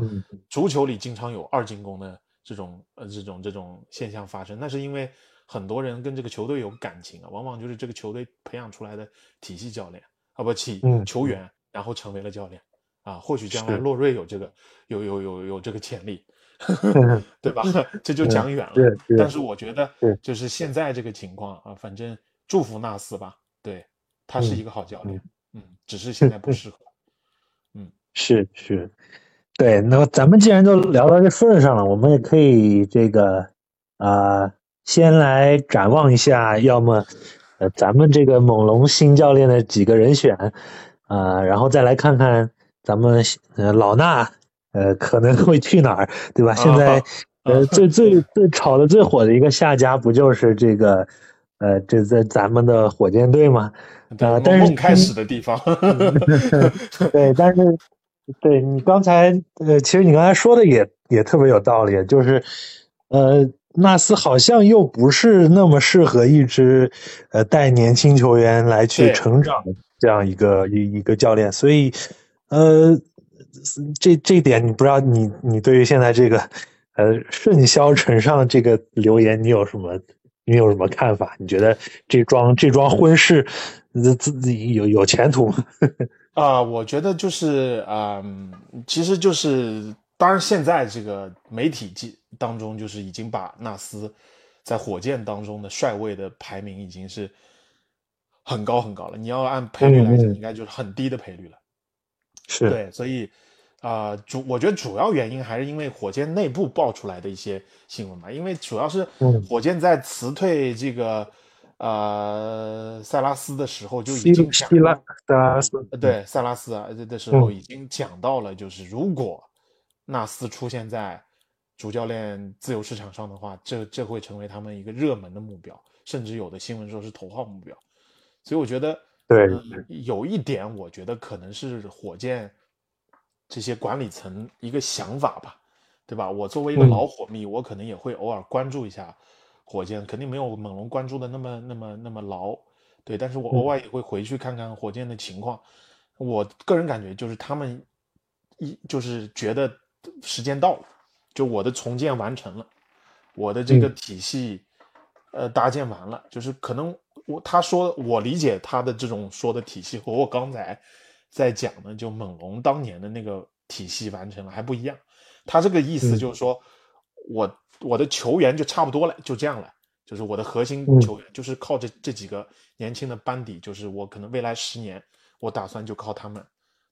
[SPEAKER 2] 足球里经常有二进攻的这种呃这种这种现象发生，那是因为很多人跟这个球队有感情啊，往往就是这个球队培养出来的体系教练啊不体球员，然后成为了教练啊，或许将来洛瑞有这个有有有有这个潜力。(laughs) 对吧？(laughs) 这就讲远了。但是我觉得，就是现在这个情况啊，反正祝福纳斯吧。对，他是一个好教练。嗯，只是现在不适合。(laughs) 嗯，
[SPEAKER 1] 是是，对。那咱们既然都聊到这份上了，我们也可以这个啊，先来展望一下，要么呃，咱们这个猛龙新教练的几个人选啊，然后再来看看咱们呃老衲。呃，可能会去哪儿，对吧？现在，呃，最 (laughs) 最最炒的最火的一个下家，不就是这个，呃，这在咱们的火箭队吗？啊，但是
[SPEAKER 2] 开始的地方，(laughs)
[SPEAKER 1] 对，但是，对你刚才，呃，其实你刚才说的也也特别有道理，就是，呃，纳斯好像又不是那么适合一支，呃，带年轻球员来去成长的这样一个一一个教练，所以，呃。这这点你不知道，你你对于现在这个呃顺销呈上这个留言，你有什么你有什么看法？你觉得这桩这桩婚事自己有有前途吗？(laughs)
[SPEAKER 2] 啊，我觉得就是啊，其实就是当然现在这个媒体记当中，就是已经把纳斯在火箭当中的帅位的排名已经是很高很高了。你要按赔率来讲，应该就是很低的赔率了。
[SPEAKER 1] 是
[SPEAKER 2] 对，所以。啊，主我觉得主要原因还是因为火箭内部爆出来的一些新闻嘛，因为主要是火箭在辞退这个呃塞拉斯的时候就已经讲
[SPEAKER 1] 了，塞拉斯
[SPEAKER 2] 对塞拉斯啊的时候已经讲到了，就是如果纳斯出现在主教练自由市场上的话，这这会成为他们一个热门的目标，甚至有的新闻说是头号目标。所以我觉得，
[SPEAKER 1] 对
[SPEAKER 2] 呃有一点，我觉得可能是火箭这些管理层一个想法吧，对吧？我作为一个
[SPEAKER 1] 嗯
[SPEAKER 2] 老火迷，我可能也会偶尔关注一下火箭，肯定没有猛龙关注的那么那么那么牢，对。但是我偶尔也会回去看看火箭的情况。我个人感觉就是他们一就是觉得时间到了，就我的重建完成了，我的这个
[SPEAKER 1] 嗯
[SPEAKER 2] 体系呃搭建完了，就是可能我他说我理解他的这种说的体系和我刚才在讲的就猛龙当年的那个体系完成了还不一样，他这个意思
[SPEAKER 1] 嗯。
[SPEAKER 2] 就是说、我我的球员就差不多了，就这样了。就是我的核心
[SPEAKER 1] 嗯。
[SPEAKER 2] 球员，就是靠这这几个年轻的班底，就是我可能未来十年，我打算就靠他们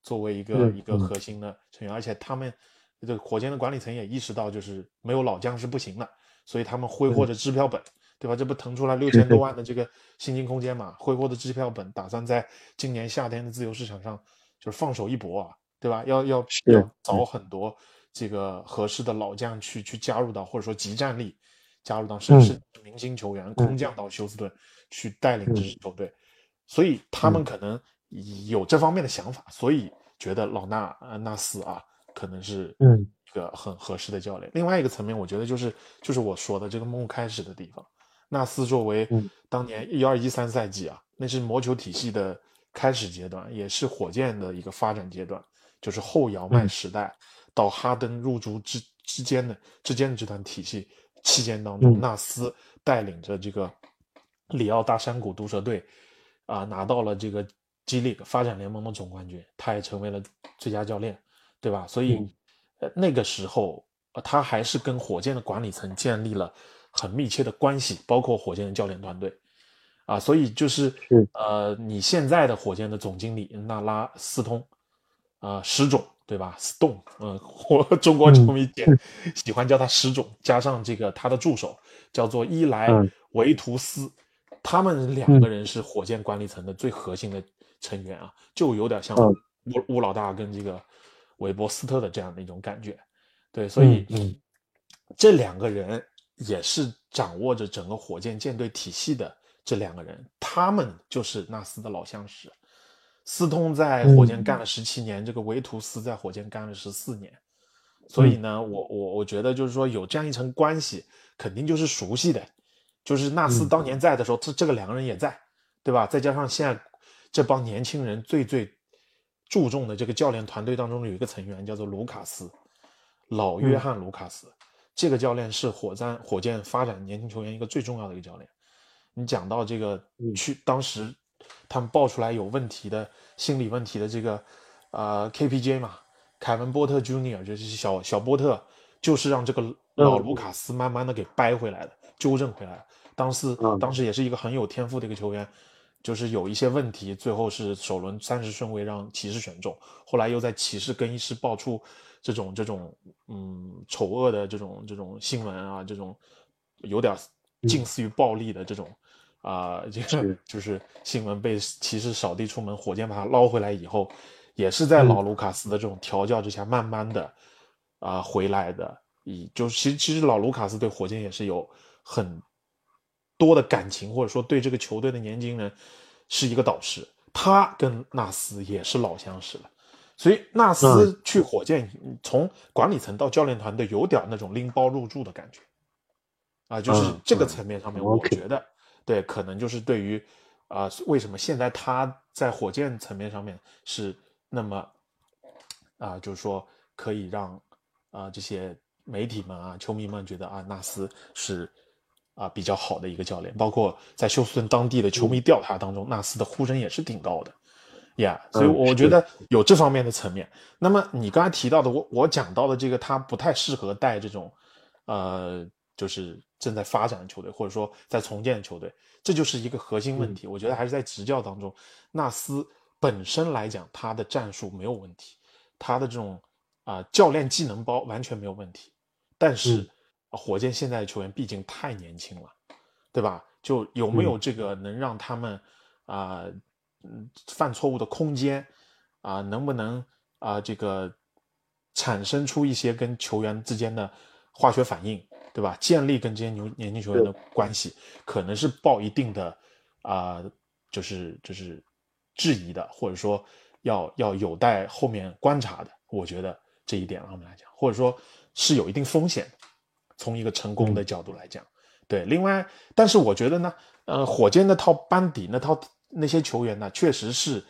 [SPEAKER 2] 作为一个、一个核心的成员，而且他们这个火箭的管理层也意识到，就是没有老将是不行的，所以他们挥霍着支票本，对吧？这不腾出来六千多万的这个薪金空间嘛？挥霍的支票本，打算在今年夏天的自由市场上就是放手一搏啊，对吧？要要要找很多这个合适的老将去去加入到，或者说集战力加入到，甚至
[SPEAKER 1] 嗯
[SPEAKER 2] 是明星球员空降到休斯顿去带领这支球队，所以他
[SPEAKER 1] 嗯
[SPEAKER 2] 们可能有这方面的想法，所以觉得老纳呃纳斯啊可能是
[SPEAKER 1] 嗯
[SPEAKER 2] 一个很合适的教练。另外一个层面，我觉得就是就是我说的这个梦开始的地方，纳斯作为
[SPEAKER 1] 嗯。
[SPEAKER 2] 当年一二一三赛季啊，那是魔球体系的开始阶段，也是火箭的一个发展阶段，就是后姚麦
[SPEAKER 1] 嗯
[SPEAKER 2] 时代到哈登入主之之间的之间的这段体系期间当中，
[SPEAKER 1] 嗯。
[SPEAKER 2] 纳斯带领着这个里奥大山谷毒蛇队啊、拿到了这个 G League 发展联盟的总冠军，他也成为了最佳教练，对吧？所以、
[SPEAKER 1] 嗯。
[SPEAKER 2] 呃那个时候、呃他还是跟火箭的管理层建立了很密切的关系，包括火箭的教练团队啊，所以就是
[SPEAKER 1] 是
[SPEAKER 2] 呃，你现在的火箭的总经理纳拉斯通啊，石总对吧？Stone，嗯，我中国球迷也喜欢叫他石总，加上这个他的助手叫做伊莱
[SPEAKER 1] 嗯
[SPEAKER 2] 维图斯，他们两个人是火箭管理层的最核心的成员啊，就有点像
[SPEAKER 1] 嗯
[SPEAKER 2] 乌乌老大跟这个韦伯斯特的这样的一种感觉。对，所以这两个人也是掌握着整个火箭舰队体系的这两个人，他们就是纳斯的老相识。斯通在火箭干了十七年，这个维图斯在火箭干了十四年，所以呢，我我我觉得就是说有这样一层关系，肯定就是熟悉的。就是纳斯当年在的时候，这这个两个人也在，对吧？再加上现在这帮年轻人最最注重的这个教练团队当中有一个成员叫做卢卡斯，老约翰卢卡斯，这个教练是火箭火箭发展年轻球员一个最重要的一个教练。你讲到这个去当时他们爆出来有问题的心理问题的这个呃 KPJ 嘛，凯文波特 Junior 就是小小波特，就是让这个老卢卡斯慢慢的给掰回来的，纠正回来了。当时
[SPEAKER 1] 嗯
[SPEAKER 2] 当时也是一个很有天赋的一个球员，就是有一些问题，最后是首轮三十顺位让骑士选中，后来又在骑士更衣室爆出这种这种嗯丑恶的这种这种新闻啊，这种有点近似于暴力的这种啊、这个
[SPEAKER 1] 是 (laughs)
[SPEAKER 2] 就是新闻被骑士扫地出门，火箭把他捞回来以后，也是在老卢卡斯的这种调教之下，慢慢的啊、回来的。以就是其实其实老卢卡斯对火箭也是有很多的感情，或者说对这个球队的年轻人是一个导师。他跟纳斯也是老相识了，所以纳斯去火箭，从管理层到教练团队，有点那种拎包入住的感觉。啊，就是
[SPEAKER 1] 嗯
[SPEAKER 2] 这个
[SPEAKER 1] 嗯。
[SPEAKER 2] 层面上面，我觉得对，可能就是对于啊、为什么现在他在火箭层面上面是那么啊、就是说可以让啊、这些媒体们啊、球迷们觉得啊，纳斯是啊比较好的一个教练，包括在休斯顿当地的球迷调查当中，纳斯的呼声也是挺高的。呀、所以
[SPEAKER 1] 嗯
[SPEAKER 2] 我觉得有这方面的层面。那么你刚才提到的，我我讲到的这个，他不太适合带这种，呃，就是正在发展的球队，或者说在重建的球队，这就是一个核心问题。我觉得还是在执教当中，纳斯本身来讲，他的战术没有问题，他的这种啊、教练技能包完全没有问题，但是、火箭现在的球员毕竟太年轻了，对吧？就有没有这个能让他们啊、嗯，犯错误的空间啊、能不能啊、这个产生出一些跟球员之间的化学反应，对吧？建立跟这些牛年轻球员的关系，可能是抱一定的啊、就是就是质疑的，或者说要要有待后面观察的。我觉得这一点上面来讲，或者说是有一定风险的。从一个成功的角度来讲，对。另外，但是我觉得呢，呃，火箭那套班底那套那些球员呢，确实是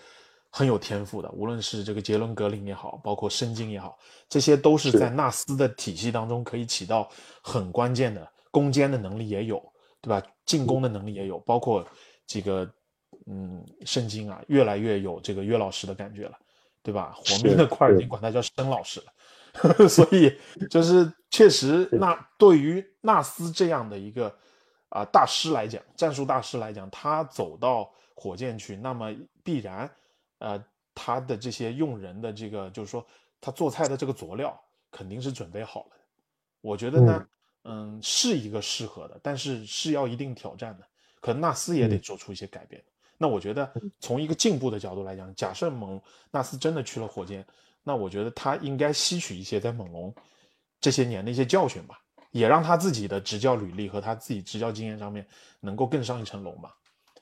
[SPEAKER 2] 很有天赋的，无论是这个杰伦格林也好，包括申京也好，这些都是在纳斯的体系当中可以起到很关键的攻坚的能力也有，对吧？进攻的能力也有，包括这个嗯，申京啊，越来越有这个约老师的感觉了，对吧？火命的库尔已经管他叫申老师了。(laughs) 所以，就是确实，那对于纳斯这样的一个啊、大师来讲，战术大师来讲，他走到火箭去，那么必然呃，他的这些用人的这个，就是说他做菜的这个佐料肯定是准备好了的。我觉得呢，嗯是一个适合的，但是是要一定挑战的，可能纳斯也得做出一些改变。那我觉得从一个进步的角度来讲，假设猛纳斯真的去了火箭。那我觉得他应该吸取一些在猛龙这些年的一些教训吧，也让他自己的执教履历和他自己执教经验上面能够更上一层楼嘛，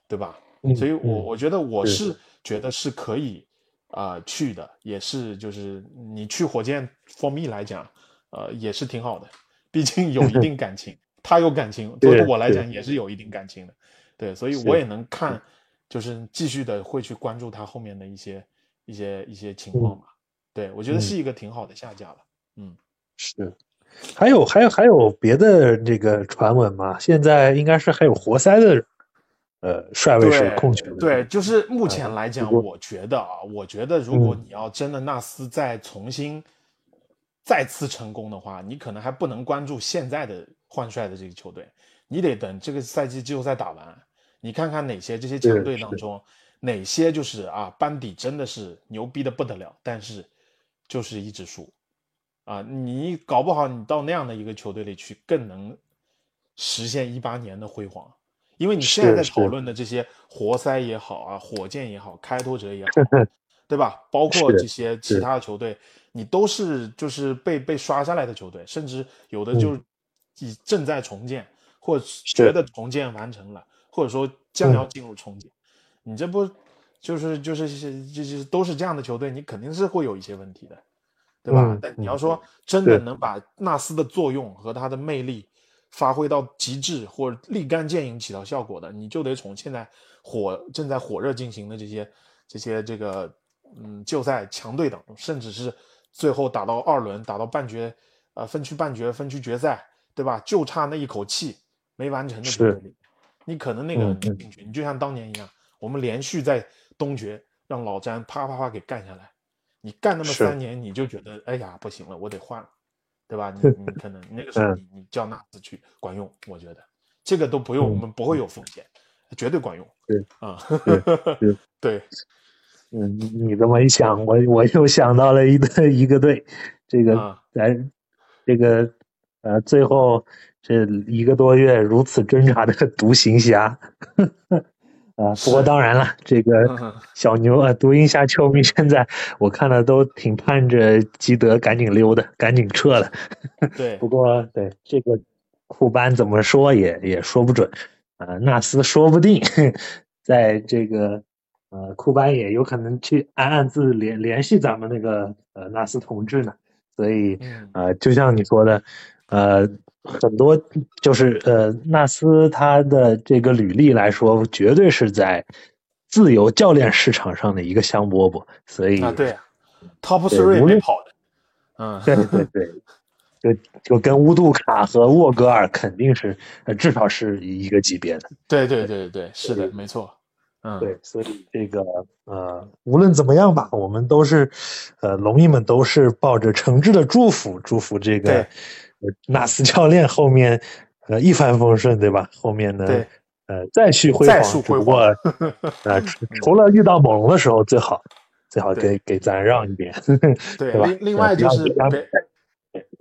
[SPEAKER 2] 对吧？
[SPEAKER 1] 嗯
[SPEAKER 2] 所以我
[SPEAKER 1] 嗯
[SPEAKER 2] 我觉得我
[SPEAKER 1] 是
[SPEAKER 2] 是觉得是可以啊、呃去的，也是就是你去火箭 for me 来讲，呃也是挺好的，毕竟有一定感情，他有感情，对
[SPEAKER 1] 对
[SPEAKER 2] 我来讲也是有一定感情的，对，所以我也能看，就是继续的会去关注他后面的一些一些一些情况吧。对，我觉得
[SPEAKER 1] 嗯
[SPEAKER 2] 是一个挺好的下家了。嗯，
[SPEAKER 1] 是，还有还有还有别的这个传闻吗？现在应该是还有活塞的呃帅位是
[SPEAKER 2] 对
[SPEAKER 1] 空缺的，
[SPEAKER 2] 对，就是目前来讲，我觉得啊，我觉得如果
[SPEAKER 1] 嗯
[SPEAKER 2] 你要真的纳斯再重新再次成功的话，你可能还不能关注现在的换帅的这个球队，你得等这个赛季季后赛打完，你看看哪些这些强队当中，哪些就是啊班底真的是牛逼的不得了，但是就是一直输啊，你搞不好你到那样的一个球队里去，更能实现一八年的辉煌。因为你现在在讨论的这些活塞也好啊，火箭也好，开拓者也好，(laughs) 对吧？包括这些其他的球队，你都是就是被被刷下来的球队，甚至有的就是已正在重建，或者觉得重建完成了，或者说将要进入重建。你这不就是就是就是都是这样的球队，你肯定是会有一些问题的，对吧？
[SPEAKER 1] 嗯
[SPEAKER 2] 但你要说真的能把纳斯的作用和他的魅力发挥到极致，或者立竿见影起到效果的，你就得从现在火正在火热进行的这些这些这个嗯旧赛强队当中，甚至是最后打到二轮，打到半决呃分区半决、分区决赛，对吧？就差那一口气没完成的球队里，你可能那个你就像当年一样，我们连续在东决让老詹啪啪啪给干下来，你干那么三年，你就觉得哎呀不行了，我得换了。对吧？你 (laughs) 你可能那个时候
[SPEAKER 1] 嗯。
[SPEAKER 2] 你你叫纳斯去管用，我觉得。这个都不用，
[SPEAKER 1] 嗯
[SPEAKER 2] 我们不会有风险，绝对管用。
[SPEAKER 1] 对。
[SPEAKER 2] 啊
[SPEAKER 1] 是，
[SPEAKER 2] 对，
[SPEAKER 1] 嗯，(laughs) (laughs) 你你这么一想，我我又想到了一个一个队，这个
[SPEAKER 2] 啊
[SPEAKER 1] 咱这个呃，最后这一个多月如此挣扎的独行侠，啊，不过当然了，这个
[SPEAKER 2] 嗯
[SPEAKER 1] 小牛啊，独行侠球迷现在我看了都挺盼着基德赶紧溜的，赶紧撤了。(laughs)
[SPEAKER 2] 对
[SPEAKER 1] 不过对这个库班怎么说也也说不准，呃，纳斯说不定。(laughs) 在这个呃库班也有可能去暗暗自联联系咱们那个呃纳斯同志呢，所以
[SPEAKER 2] 嗯。
[SPEAKER 1] 呃就像你说的，呃很多就是呃纳斯他的这个履历来说，绝对是在自由教练市场上的一个香饽饽，所以
[SPEAKER 2] 啊对啊，Top
[SPEAKER 1] 对
[SPEAKER 2] Three 跑的，嗯，
[SPEAKER 1] 对对对，就就跟乌杜卡和沃格尔肯定是，呃，至少是一个级别的。
[SPEAKER 2] 对对对对，是的，没错，嗯，
[SPEAKER 1] 对，所以这个呃，无论怎么样吧，我们都是，呃，龙医们都是抱着诚挚的祝福，祝福这个
[SPEAKER 2] 对
[SPEAKER 1] 呃纳斯教练后面呃一帆风顺，对吧？后面呢，呃，再续辉煌。
[SPEAKER 2] 再续辉
[SPEAKER 1] 只不过
[SPEAKER 2] 煌 (laughs)
[SPEAKER 1] 呃，除除了遇到猛龙的时候，最好最好给给咱让一点，(laughs)
[SPEAKER 2] 对，
[SPEAKER 1] 吧
[SPEAKER 2] 另另外就是别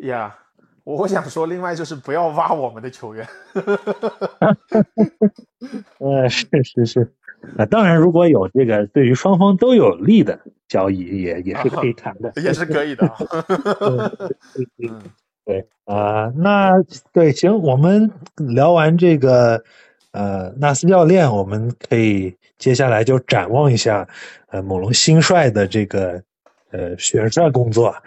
[SPEAKER 2] 呀，我我想说，另外就是不要挖我们的球员，(laughs)
[SPEAKER 1] 呃，是是是，啊，当然，如果有这个对于双方都有利的交易，也也是可以谈的。
[SPEAKER 2] 也是可以的
[SPEAKER 1] 嗯，对啊、那对行，我们聊完这个呃纳斯教练，我们可以接下来就展望一下呃猛龙新帅的这个呃选帅工作。啊。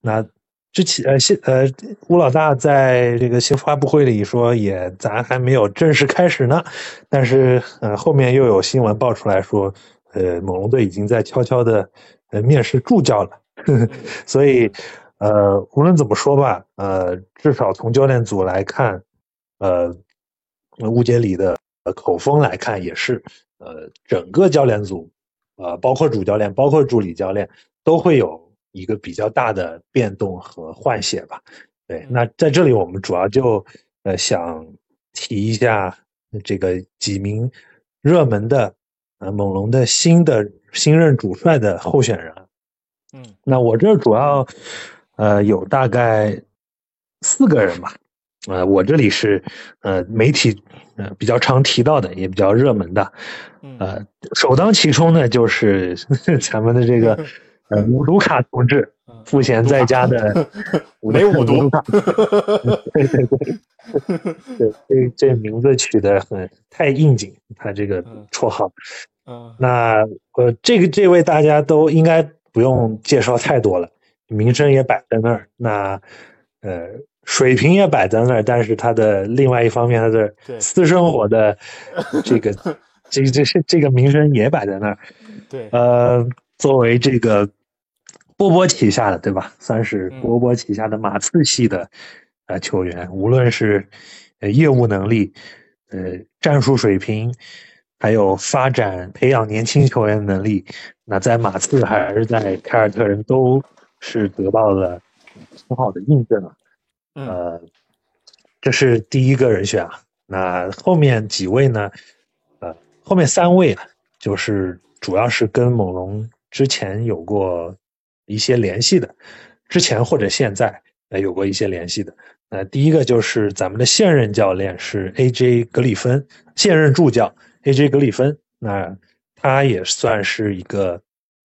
[SPEAKER 1] 那之前呃现呃吴老大在这个新发布会里说也咱还没有正式开始呢，但是呃后面又有新闻爆出来说，呃猛龙队已经在悄悄的呃面试助教了，(laughs) 所以呃无论怎么说吧，呃至少从教练组来看，呃乌杰里的呃口风来看也是，呃整个教练组呃包括主教练包括助理教练都会有一个比较大的变动和换血吧。对，那在这里我们主要就呃想提一下这个几名热门的呃猛龙的新的新任主帅的候选人。
[SPEAKER 2] 嗯
[SPEAKER 1] 那我这主要呃有大概四个人吧，呃，我这里是呃媒体呃比较常提到的，也比较热门的，
[SPEAKER 2] 嗯。
[SPEAKER 1] 呃，首当其冲呢就是 (laughs) 咱们的这个呃 (laughs) 卢卡同志，赋闲在家的 (laughs) 伍
[SPEAKER 2] 没五毒
[SPEAKER 1] 卢卡，对对对，对这这名字取得很太应景，他这个
[SPEAKER 2] 嗯
[SPEAKER 1] 绰号。
[SPEAKER 2] 嗯。
[SPEAKER 1] 那呃，这个这位大家都应该不用介绍太多了，名声也摆在那儿，那呃水平也摆在那儿，但是他的另外一方面，他的私生活的 (laughs) 这个这这这这个名声也摆在那儿。
[SPEAKER 2] 对，
[SPEAKER 1] 呃，作为这个波波旗下的对吧，算是
[SPEAKER 2] 嗯
[SPEAKER 1] 波波旗下的马刺系的呃球员，无论是呃业务能力、呃战术水平，还有发展培养年轻球员的能力，那在马刺还是在凯尔特人都是得到了很好的印证啊。
[SPEAKER 2] 嗯
[SPEAKER 1] 呃，这是第一个人选啊。那后面几位呢？呃，后面三位啊，就是主要是跟猛龙之前有过一些联系的，之前或者现在呃有过一些联系的。呃，第一个就是咱们的现任教练是 A.J. 格里芬，现任助教 A.J. 格里芬，那他也算是一个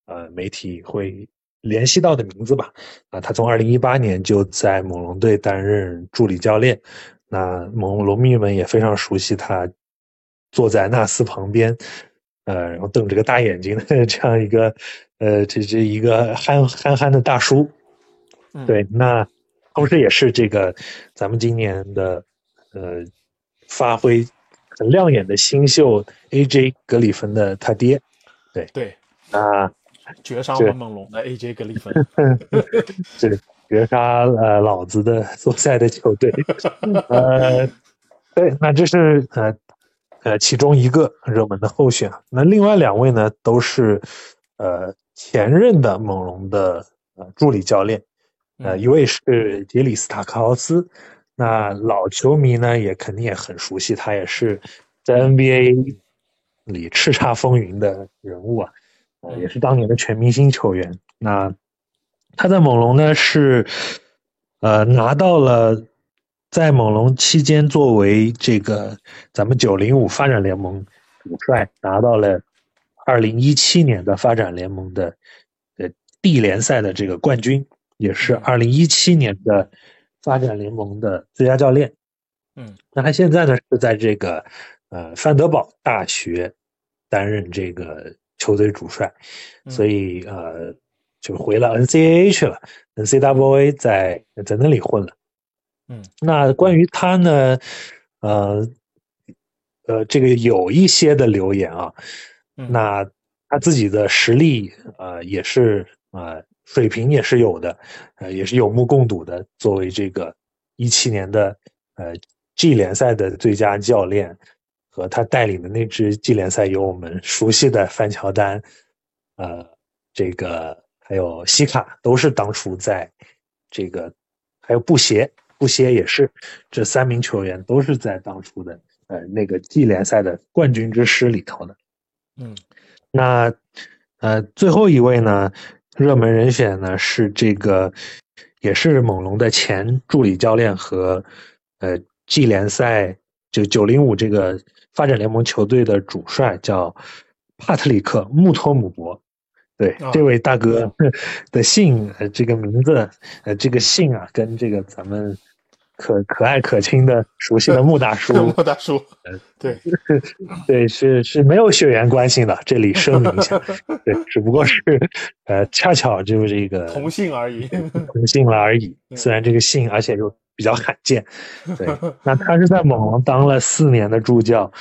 [SPEAKER 1] 呃媒体会联系到的名字吧。啊，他从二零一八年就在猛龙队担任助理教练，那猛龙迷们也非常熟悉他，坐在纳斯旁边，呃，然后瞪着个大眼睛的 (laughs) 这样一个，呃，这这一个憨憨憨的大叔，
[SPEAKER 2] 嗯
[SPEAKER 1] 对，那同时也是这个咱们今年的呃发挥很亮眼的新秀 A.J. 格里芬的他爹，
[SPEAKER 2] 对，
[SPEAKER 1] 那
[SPEAKER 2] 绝杀我们猛龙的 AJ 格里芬，(laughs)
[SPEAKER 1] 是绝杀呃老子的 (laughs) 所在的球队，(laughs) 呃，对，那这是呃呃其中一个热门的候选，那另外两位呢都是呃前任的猛龙的呃助理教练，呃
[SPEAKER 2] 嗯。
[SPEAKER 1] 一位是杰里斯塔克豪斯，那老球迷呢也肯定也很熟悉，他也是在 NBA 里叱咤风云的人物啊，呃也是当年的全明星球员。那他在猛龙呢是呃拿到了在猛龙期间作为这个咱们九零五发展联盟主帅，拿到了二零一七年的发展联盟的呃 D 联赛的这个冠军，也是二零一七年的发展联盟的最佳教练。
[SPEAKER 2] 嗯，
[SPEAKER 1] 那他现在呢是在这个呃范德堡大学担任这个球队主帅，所以呃就回了 NCAA 去了，NCAA 在在那里混了。
[SPEAKER 2] 嗯，
[SPEAKER 1] 那关于他呢，呃呃，这个有一些的留言啊，
[SPEAKER 2] 嗯
[SPEAKER 1] 那他自己的实力呃也是呃水平也是有的，呃也是有目共睹的。作为这个一七年的呃 G 联赛的最佳教练，和他带领的那支季联赛有我们熟悉的范乔丹，呃这个还有西卡都是当初在这个还有布鞋，布鞋也是这三名球员都是在当初的呃那个季联赛的冠军之师里头的。
[SPEAKER 2] 嗯
[SPEAKER 1] 那呃，最后一位呢，热门人选呢是这个，也是猛龙的前助理教练和呃季联赛就九零五这个发展联盟球队的主帅，叫帕特里克穆托姆博。对，
[SPEAKER 2] 啊
[SPEAKER 1] 这位大哥的姓，呃，这个名字，呃，这个姓啊，跟这个咱们可可爱可亲的熟悉的穆大叔，(laughs)
[SPEAKER 2] 穆大叔，对，(laughs)
[SPEAKER 1] 对，是是没有血缘关系的，这里声明一下，(laughs) 对，只不过是呃，恰巧就是这个
[SPEAKER 2] 同姓而已。
[SPEAKER 1] 同姓了而已。虽然这个姓，而且又比较罕见，对。那他是在猛龙当了四年的助教，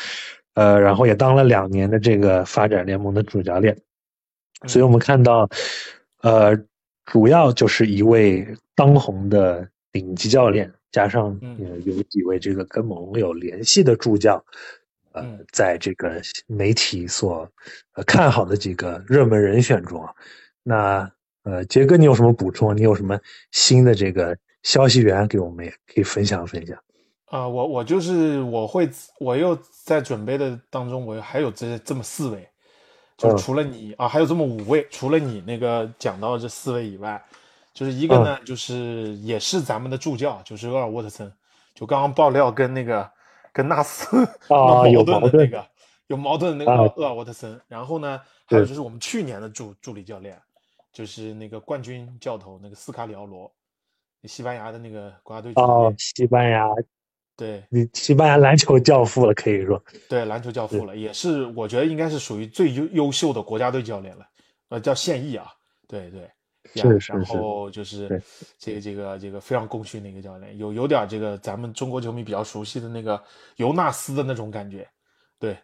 [SPEAKER 1] 呃，然后也当了两年的这个发展联盟的主教练。所以我们看到，呃，主要就是一位当红的顶级教练，加上有几位这个跟猛龙有联系的助教，呃
[SPEAKER 2] 嗯，
[SPEAKER 1] 在这个媒体所呃看好的几个热门人选中啊，那呃，杰哥，你有什么补充？你有什么新的这个消息源给我们也可以分享分享？
[SPEAKER 2] 啊、我我就是我会，我又在准备的当中，我还有这这么四位，就除了你、啊，还有这么五位，除了你那个讲到这四位以外，就是一个呢，就是也是咱们的助教，就是厄尔沃特森，就刚刚爆料跟那个跟纳斯
[SPEAKER 1] 啊 (laughs) 有矛盾
[SPEAKER 2] 的那个有矛盾的那个
[SPEAKER 1] 啊。
[SPEAKER 2] 厄尔沃特森，然后呢，还有就是我们去年的助助理教练，就是那个冠军教头那个斯卡里奥罗，西班牙的那个国家队主
[SPEAKER 1] 哦
[SPEAKER 2] 练，，
[SPEAKER 1] 西班牙，
[SPEAKER 2] 对。
[SPEAKER 1] 你西班牙篮球教父了，可以说，
[SPEAKER 2] 对，篮球教父了，也是我觉得应该是属于最优优秀的国家队教练了，呃，叫现役啊，对对，呀然后就是这个这个这个非常功勋的一个教练，有有点这个咱们中国球迷比较熟悉的那个尤纳斯的那种感觉，对，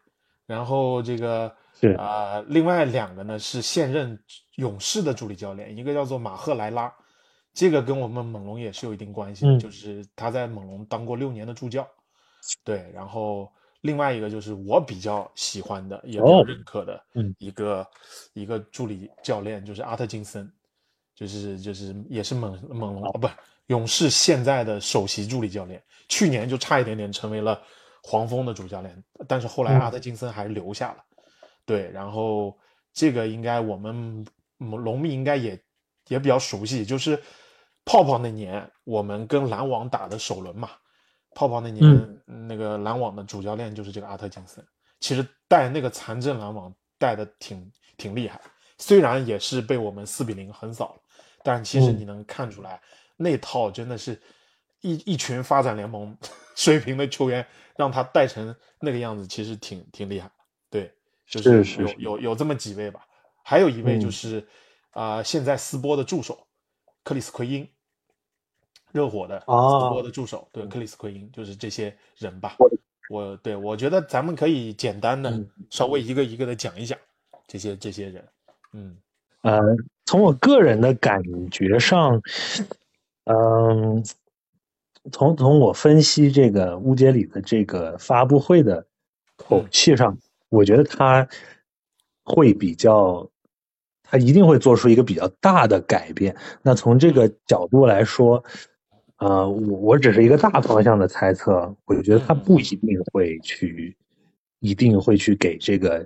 [SPEAKER 2] 然后这个
[SPEAKER 1] 是
[SPEAKER 2] 啊、另外两个呢是现任勇士的助理教练，一个叫做马赫莱拉，这个跟我们猛龙也是有一定关系的，
[SPEAKER 1] 嗯。
[SPEAKER 2] 就是他在猛龙当过六年的助教。对，然后另外一个就是我比较喜欢的，也比较
[SPEAKER 1] 哦
[SPEAKER 2] 认可的
[SPEAKER 1] 嗯。
[SPEAKER 2] 一个、一个助理教练，就是阿特金森，就是就是也是猛猛龙啊不勇士现在的首席助理教练，去年就差一点点成为了黄蜂的主教练，但是后来
[SPEAKER 1] 嗯。
[SPEAKER 2] 阿特金森还是留下了。对，然后这个应该我们嗯龙迷应该也也比较熟悉，就是泡泡那年我们跟篮网打的首轮嘛，泡泡那年、
[SPEAKER 1] 嗯。
[SPEAKER 2] 那个篮网的主教练就是这个阿特金森，其实带那个残阵篮网带的挺挺厉害，虽然也是被我们四比零横扫了，但其实
[SPEAKER 1] 嗯。
[SPEAKER 2] 你能看出来、那套真的是一一群发展联盟 (laughs) 水平的球员让他带成那个样子，其实挺挺厉害。对，就是有
[SPEAKER 1] 是是。
[SPEAKER 2] 有有这么几位吧，还有一位就
[SPEAKER 1] 嗯。
[SPEAKER 2] 是啊、现在斯波的助手克里斯奎因，热火的斯
[SPEAKER 1] 哦
[SPEAKER 2] 波的助手，对，克里斯奎因就是这些人吧
[SPEAKER 1] 我。
[SPEAKER 2] 我对我觉得咱们可以简单的
[SPEAKER 1] 嗯。
[SPEAKER 2] 稍微一个一个的讲一讲这些这些人，嗯。
[SPEAKER 1] 呃，从我个人的感觉上，嗯、从从我分析这个乌杰里的这个发布会的口气上，我觉得他会比较，他一定会做出一个比较大的改变。那从这个角度来说，呃，我我只是一个大方向的猜测，我就觉得他不一定会去，一定会去给这个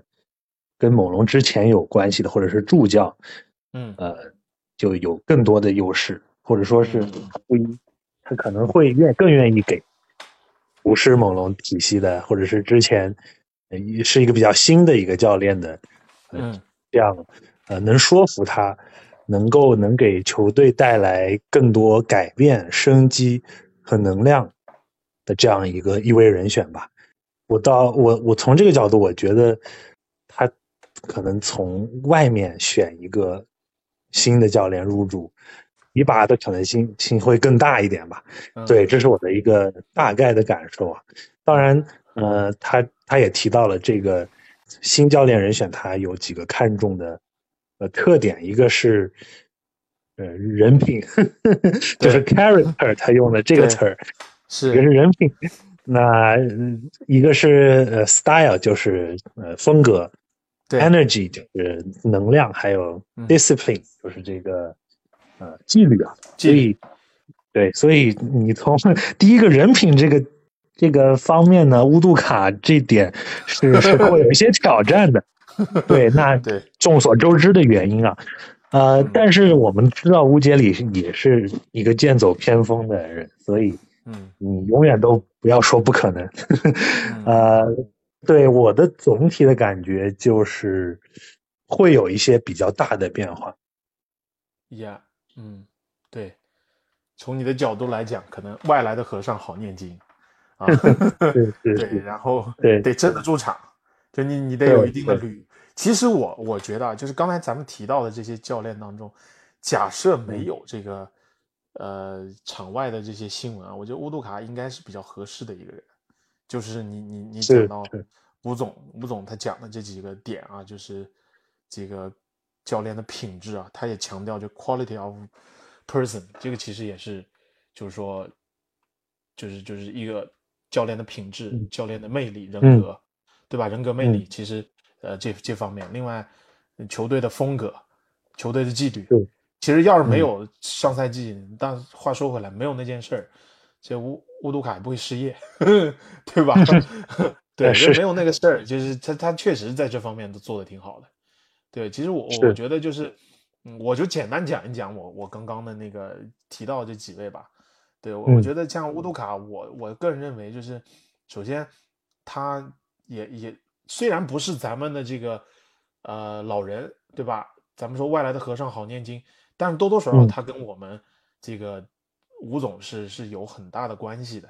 [SPEAKER 1] 跟猛龙之前有关系的或者是助教，
[SPEAKER 2] 嗯。
[SPEAKER 1] 呃，就有更多的优势，或者说是不一，他可能会愿更愿意给不是猛龙体系的，或者是之前呃是一个比较新的一个教练的，呃
[SPEAKER 2] 嗯。
[SPEAKER 1] 这样呃能说服他，能够能给球队带来更多改变、生机和能量的这样一个一位人选吧。我到我我从这个角度，我觉得他可能从外面选一个新的教练入驻，提拔的可能性性会更大一点吧。
[SPEAKER 2] 嗯。
[SPEAKER 1] 对，这是我的一个大概的感受啊。当然，呃，他他也提到了这个新教练人选，他有几个看重的呃特点，一个是呃人品，(laughs) 就是 character，他用的这个词儿，
[SPEAKER 2] 是。
[SPEAKER 1] 一个是人品，那呃一个是呃 style，就是呃风格。
[SPEAKER 2] 对
[SPEAKER 1] ，energy 就是能量，还有
[SPEAKER 2] 嗯。
[SPEAKER 1] discipline 就是这个呃纪律啊。
[SPEAKER 2] 纪律。
[SPEAKER 1] 所以对，所以你从第一个人品这个这个方面呢，乌杜卡这点是是会有一些挑战的。对，那 (laughs)
[SPEAKER 2] 对。
[SPEAKER 1] 众所周知的原因啊，呃
[SPEAKER 2] 嗯，
[SPEAKER 1] 但是我们知道乌杰里也是一个剑走偏锋的人，所以
[SPEAKER 2] 嗯。
[SPEAKER 1] 你永远都不要说不可能。(laughs)
[SPEAKER 2] 嗯。
[SPEAKER 1] 呃，对我的总体的感觉就是会有一些比较大的变化。
[SPEAKER 2] 呀，嗯，对，从你的角度来讲，可能外来的和尚好念经啊，(laughs) (laughs)
[SPEAKER 1] 对对
[SPEAKER 2] 对，然后
[SPEAKER 1] 对
[SPEAKER 2] 得镇得住场，就你你得有一定的
[SPEAKER 1] 对
[SPEAKER 2] 履。其实我我觉得啊，就是刚才咱们提到的这些教练当中，假设
[SPEAKER 1] 嗯
[SPEAKER 2] 没有这个呃场外的这些新闻啊，我觉得乌杜卡应该是比较合适的一个人。就是你你你讲到吴总吴总他讲的这几个点啊，就是这个教练的品质啊，他也强调就 quality of person，这个其实也是就是说就是就是一个教练的品质、
[SPEAKER 1] 嗯。
[SPEAKER 2] 教练的魅力、人
[SPEAKER 1] 嗯。
[SPEAKER 2] 格，对吧？人格魅力其实呃这这方面，另外球队的风格、球队的纪律
[SPEAKER 1] 对，
[SPEAKER 2] 其实要是
[SPEAKER 1] 嗯。
[SPEAKER 2] 没有上赛季，但话说回来，没有那件事儿，这乌乌杜卡也不会失业，(laughs) 对吧？(laughs) 对，
[SPEAKER 1] 是
[SPEAKER 2] 就没有那个事儿，就是他他确实在这方面都做的挺好的。对，其实我
[SPEAKER 1] 是
[SPEAKER 2] 我觉得就是，嗯，我就简单讲一讲我我刚刚的那个提到这几位吧。对我觉得像乌杜卡，我我个人认为就是，首先他也也虽然不是咱们的这个呃老人，对吧？咱们说外来的和尚好念经，但是多多少少
[SPEAKER 1] 嗯
[SPEAKER 2] 他跟我们这个吴总是是有很大的关系的，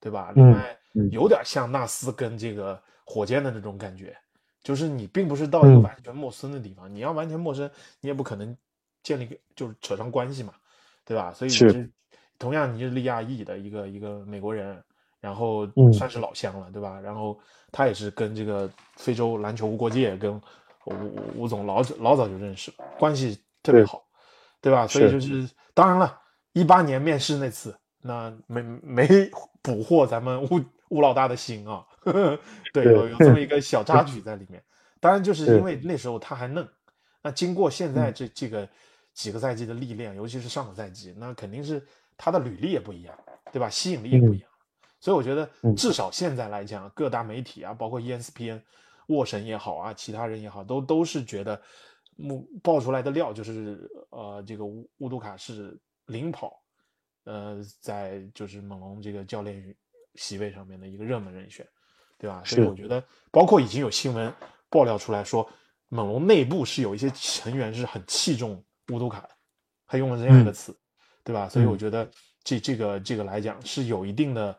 [SPEAKER 2] 对吧？
[SPEAKER 1] 嗯
[SPEAKER 2] 另外
[SPEAKER 1] 嗯
[SPEAKER 2] 有点像纳斯跟这个火箭的那种感觉，就是你并不是到一个
[SPEAKER 1] 嗯
[SPEAKER 2] 完全陌生的地方，你要完全陌生，你也不可能建立个就是扯上关系嘛，对吧？所以
[SPEAKER 1] 是
[SPEAKER 2] 同样你是利亚裔的一个一个美国人，然后
[SPEAKER 1] 嗯
[SPEAKER 2] 算是老乡了，对吧？然后他也是跟这个非洲篮球无国界跟吴吴吴总老早老早就认识了，关系特别好，对吧？所以就是当然了，一八年面试那次，那没没捕获咱们吴吴老大的心啊，(laughs) 对，
[SPEAKER 1] 对
[SPEAKER 2] 有有这么一个小插曲在里面。当然，就是
[SPEAKER 1] 是
[SPEAKER 2] 因为那时候他还嫩，那经过现在
[SPEAKER 1] 嗯
[SPEAKER 2] 这这个几个赛季的历练，尤其是上个赛季，那肯定是他的履历也不一样，对吧？吸引力也不一样。所以我觉得
[SPEAKER 1] 嗯
[SPEAKER 2] 至少现在来讲，各大媒体啊，包括 ESPN、沃神也好啊，其他人也好，都都是觉得目爆出来的料就是呃，这个乌乌杜卡是领跑，呃，在就是猛龙这个教练席位上面的一个热门人选，对吧？所以我觉得，包括已经有新闻爆料出来说，猛龙内部是有一些成员是很器重乌杜卡的，他用了这样一个
[SPEAKER 1] 嗯
[SPEAKER 2] 词，对吧？所以我
[SPEAKER 1] 嗯
[SPEAKER 2] 觉得这这个这个来讲是有一定的，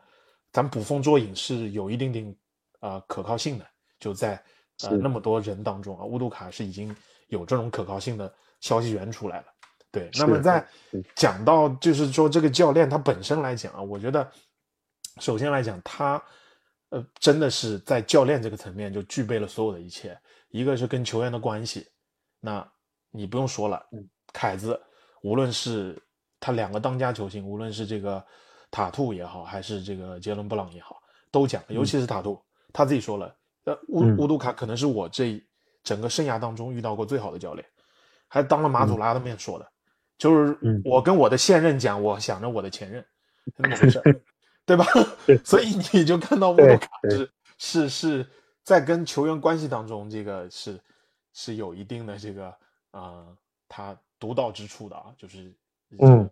[SPEAKER 2] 咱捕风捉影是有一定定呃可靠性的，就在呃那么多人当中啊，乌杜卡是已经有这种可靠性的消息源出来了。对，那么在讲到就是说这个教练他本身来讲啊，我觉得首先来讲他呃真的是在教练这个层面就具备了所有的一切，一个是跟球员的关系，那你不用说了，凯子无论是他两个当家球星，无论是这个塔图也好，还是这个杰伦布朗也好，都讲，尤其是塔图，他自己说了，呃，乌
[SPEAKER 1] 嗯。
[SPEAKER 2] 乌杜卡可能是我这整个生涯当中遇到过最好的教练，还当了马祖拉的面说的，就是
[SPEAKER 1] 嗯
[SPEAKER 2] 我跟我的现任讲，我想着我的前任，是那么回事，(laughs) 对吧？(laughs) 所以你就看到乌卡
[SPEAKER 1] 对
[SPEAKER 2] 是是是在跟球员关系当中，这个是是有一定的这个啊、呃他独到之处的啊，就是
[SPEAKER 1] 嗯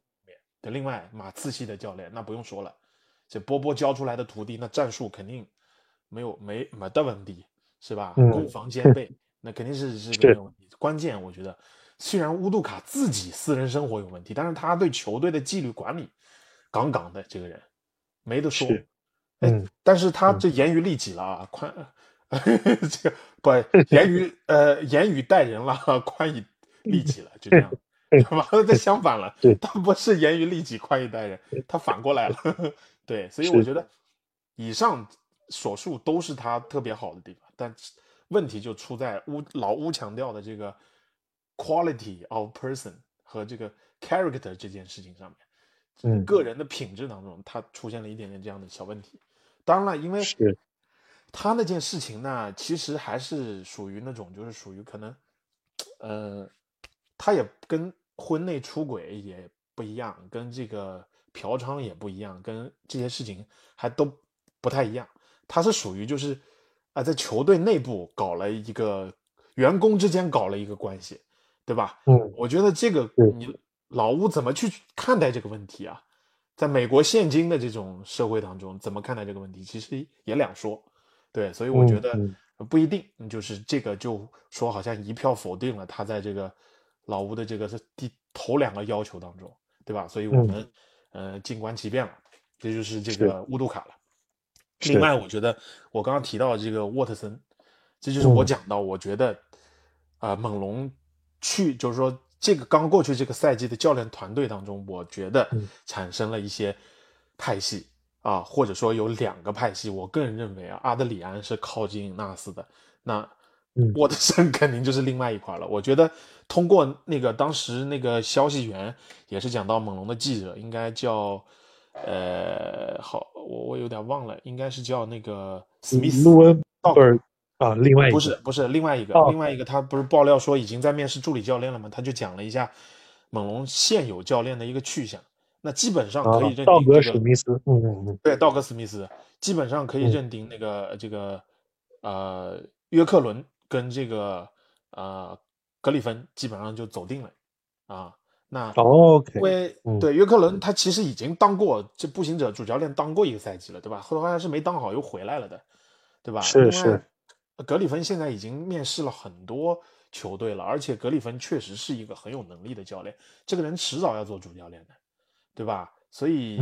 [SPEAKER 2] 对，另外马刺系的教练那不用说了，这波波教出来的徒弟，那战术肯定没有没没的问题，是吧？
[SPEAKER 1] 嗯
[SPEAKER 2] 攻防兼备，那肯定是是个没有问题。关键我觉得，虽然乌杜卡自己私人生活有问题，但是他对球队的纪律管理杠杠的，这个人没得说。哎
[SPEAKER 1] 嗯
[SPEAKER 2] 但是他这严于律己了啊，宽，(laughs) 这个不 (laughs) 严于呃严于待人了，(laughs) 宽以利己了，就这样，完了？这相反了
[SPEAKER 1] 对，
[SPEAKER 2] 他不是严于律己，宽以待人，他反过来了，对，所以我觉得以上所述都是他特别好的地方，但问题就出在乌老乌强调的这个 quality of person 和这个 character 这件事情上面。
[SPEAKER 1] 嗯
[SPEAKER 2] 个人的品质当中，他出现了一点点这样的小问题。当然了，因为
[SPEAKER 1] 是
[SPEAKER 2] 他那件事情呢，其实还是属于那种，就是属于可能，呃，他也跟婚内出轨也不一样，跟这个嫖娼也不一样，跟这些事情还都不太一样。他是属于就是啊、在球队内部搞了一个员工之间搞了一个关系，对吧？
[SPEAKER 1] 嗯
[SPEAKER 2] 我觉得这个你老吴怎么去看待这个问题啊？在美国现今的这种社会当中，怎么看待这个问题，其实也两说。对，所以我觉得不一定，就是这个就说好像一票否定了他在这个老吴的这个是第头两个要求当中，对吧？所以我们、呃静观其变了，这就是这个乌杜卡了。另外，我觉得我刚刚提到这个沃特森，这就是我
[SPEAKER 1] 嗯
[SPEAKER 2] 讲到，我觉得啊、猛龙去就是说这个刚过去这个赛季的教练团队当中，我觉得
[SPEAKER 1] 嗯
[SPEAKER 2] 产生了一些派系啊，或者说有两个派系。我个人认为啊，阿德里安是靠近纳斯的，那
[SPEAKER 1] 嗯
[SPEAKER 2] 沃特森肯定就是另外一块了。我觉得通过那个当时那个消息源也是讲到猛龙的记者，应该叫呃，好，我我有点忘了，应该是叫那个史密斯
[SPEAKER 1] 啊，另外一个
[SPEAKER 2] 不是不是另外一个、
[SPEAKER 1] 哦
[SPEAKER 2] 另外一个，他不是爆料说已经在面试助理教练了吗？他就讲了一下猛龙现有教练的一个去向。那基本上可以认定、这个
[SPEAKER 1] 啊道格史密斯，嗯嗯嗯，
[SPEAKER 2] 对，道格史密斯基本上可以
[SPEAKER 1] 嗯
[SPEAKER 2] 认定那个、这个呃约克伦跟这个呃格里芬基本上就走定了啊。那
[SPEAKER 1] 哦，OK，
[SPEAKER 2] 因为
[SPEAKER 1] 嗯
[SPEAKER 2] 对约克伦他其实已经当过这步行者主教练当过一个赛季了，对吧？后来是没当好又回来了的，对吧？
[SPEAKER 1] 是是，
[SPEAKER 2] 格里芬现在已经面试了很多球队了，而且格里芬确实是一个很有能力的教练，这个人迟早要做主教练的，对吧？所以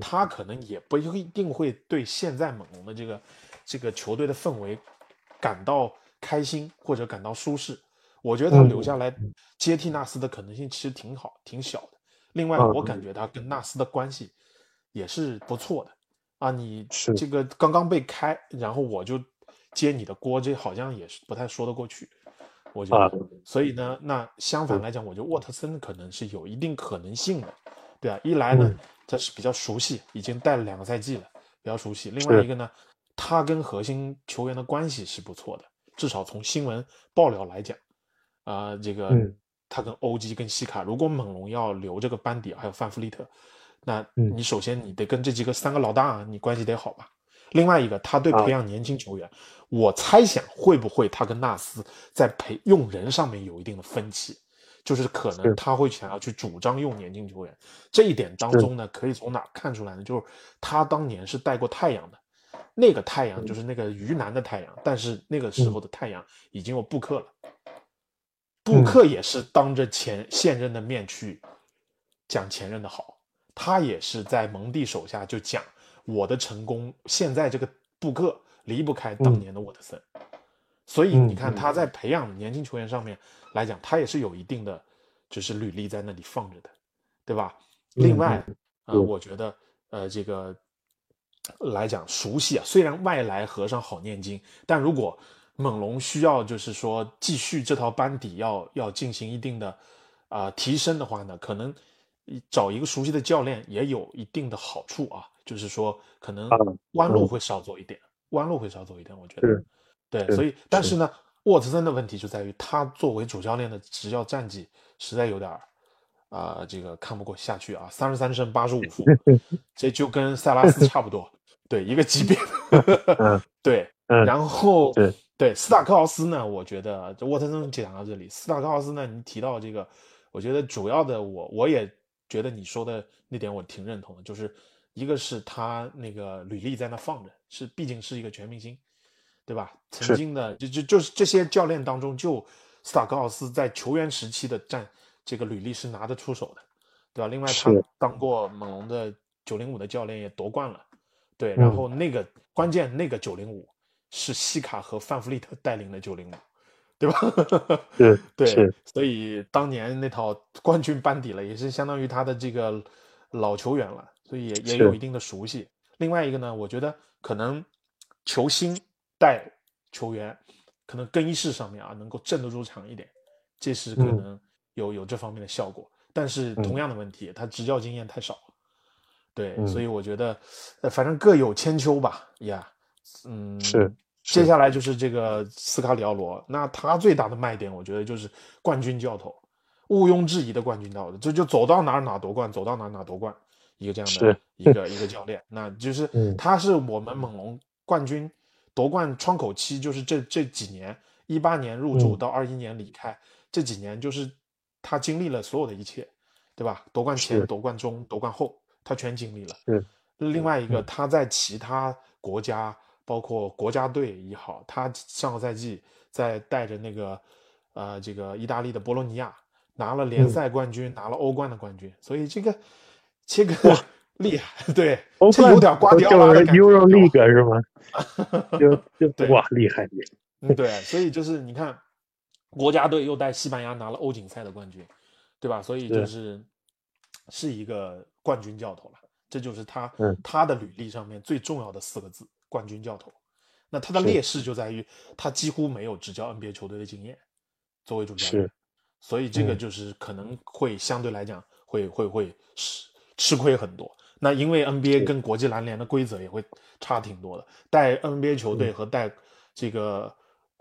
[SPEAKER 2] 他可能也不一定会对现在猛龙的这个这个球队的氛围感到开心或者感到舒适。我觉得他
[SPEAKER 1] 嗯
[SPEAKER 2] 留下来接替纳斯的可能性其实挺好、挺小的。另外，
[SPEAKER 1] 嗯
[SPEAKER 2] 我感觉他跟纳斯的关系也是不错的啊。你
[SPEAKER 1] 是
[SPEAKER 2] 这个刚刚被开，然后我就接你的锅，这好像也是不太说得过去。我觉得，
[SPEAKER 1] 啊
[SPEAKER 2] 所以呢，那相反来讲，我觉得沃特森可能是有一定可能性的，对啊。一来呢
[SPEAKER 1] 嗯，
[SPEAKER 2] 他是比较熟悉，已经带了两个赛季了，比较熟悉。另外一个呢，他跟核心球员的关系是不错的，至少从新闻爆料来讲，啊、这个
[SPEAKER 1] 嗯
[SPEAKER 2] 他跟欧基跟西卡，如果猛龙要留这个班底，还有范弗利特，那
[SPEAKER 1] 嗯
[SPEAKER 2] 你首先你得跟这几个三个老大你关系得好吧。另外一个，他对
[SPEAKER 1] 啊。
[SPEAKER 2] 培养年轻球员，我猜想会不会他跟纳斯在培用人上面有一定的分歧，就是可能他会想要去主张用年轻球员。这一点当中呢，可以从哪看出来呢？就是他当年是带过太阳的，那个太阳就是那个鱼腩的太阳，但是那个时候的太阳已经有布克了，布克也是当着前现任的面去讲前任的好，他也是在蒙蒂手下就讲我的成功，现在这个布克离不开当年的沃特森，所以你看
[SPEAKER 1] 嗯
[SPEAKER 2] 他在培养年轻球员上面来讲，他也是有一定的就是履历在那里放着的，对吧？另外，呃，
[SPEAKER 1] 嗯。
[SPEAKER 2] 我觉得呃这个来讲熟悉啊，虽然外来和尚好念经，但如果猛龙需要就是说继续这套班底要要进行一定的啊、提升的话呢，可能找一个熟悉的教练也有一定的好处啊，就是说可能
[SPEAKER 1] 啊
[SPEAKER 2] 弯路
[SPEAKER 1] 嗯。
[SPEAKER 2] 会少走一点，弯路会少走一点，我觉得对，所以但是呢，沃特森的问题就在于他作为主教练的执教战绩实在有点儿啊、这个看不过下去啊，三十三胜八十五负，(laughs) 这就跟塞拉斯差不多，对，一个级别。(laughs)
[SPEAKER 1] 嗯 (laughs)
[SPEAKER 2] 对，
[SPEAKER 1] 嗯
[SPEAKER 2] 然后
[SPEAKER 1] 是。
[SPEAKER 2] 对斯塔克奥斯呢，我觉得这沃特森讲到这里，斯塔克奥斯呢，你提到这个，我觉得主要的我我也觉得你说的那点我挺认同的，就是一个是他那个履历在那放着，是毕竟是一个全明星，对吧？曾经的就就就是这些教练当中，就斯塔克奥斯在球员时期的战这个履历是拿得出手的，对吧？另外他当过猛龙的九零五的教练，也夺冠了。对，然
[SPEAKER 1] 嗯
[SPEAKER 2] 后那个、关键那个九零五是西卡和范弗利特带领的九零五，对吧？(laughs)
[SPEAKER 1] 是
[SPEAKER 2] 对
[SPEAKER 1] 是，
[SPEAKER 2] 所以当年那套冠军班底了，也是相当于他的这个老球员了，所以也也有一定的熟悉。另外一个呢，我觉得可能球星带球员，可能更衣室上面啊能够镇得住场一点，这是可
[SPEAKER 1] 嗯
[SPEAKER 2] 能有、有这方面的效果。但是
[SPEAKER 1] 嗯
[SPEAKER 2] 同样的问题，他执教经验太少。对，
[SPEAKER 1] 嗯
[SPEAKER 2] 所以我觉得，呃，反正各有千秋吧，呀，嗯，
[SPEAKER 1] 是
[SPEAKER 2] 接下来就是这个斯卡里奥罗，那他最大的卖点，我觉得就是冠军教头，毋庸置疑的冠军教头，这就走到哪儿哪儿夺冠，走到哪儿哪儿夺冠，一个这样的一个 (laughs) 一个教练，那就是
[SPEAKER 1] 嗯。
[SPEAKER 2] 他是我们猛龙冠军夺冠窗口期，就是这这几年，一八年入驻
[SPEAKER 1] 嗯
[SPEAKER 2] 到二一年离开，这几年就是他经历了所有的一切，对吧？夺冠前、夺冠中、夺冠后，他全经历了。
[SPEAKER 1] 是。
[SPEAKER 2] 另外一个，
[SPEAKER 1] 嗯。
[SPEAKER 2] 他在其他国家，包包括国家队也好，他上个赛季在带着那个呃这个意大利的博洛尼亚拿了联赛冠军，拿了欧冠的冠军，所以这个这个 (laughs) 厉害，对，这有点瓜迪奥拉的
[SPEAKER 1] 就是
[SPEAKER 2] 感觉
[SPEAKER 1] Euro League 是吗？就 (laughs) 就
[SPEAKER 2] 对
[SPEAKER 1] 哇，厉害厉害！
[SPEAKER 2] 嗯，对，所以就是你看，国家队又带西班牙拿了欧锦赛的冠军，对吧？所以就是是一个冠军教头了，这就是他、
[SPEAKER 1] 嗯
[SPEAKER 2] 他的履历上面最重要的四个字：冠军教头。那他的劣势就在于他几乎没有执教 NBA 球队的经验，作为主教练
[SPEAKER 1] 是，
[SPEAKER 2] 所以这个
[SPEAKER 1] 嗯
[SPEAKER 2] 就是可能会相对来讲会会会吃吃亏很多。那因为 NBA 跟国际篮联的规则也会差挺多的，带 NBA 球
[SPEAKER 1] 嗯
[SPEAKER 2] 队和带这个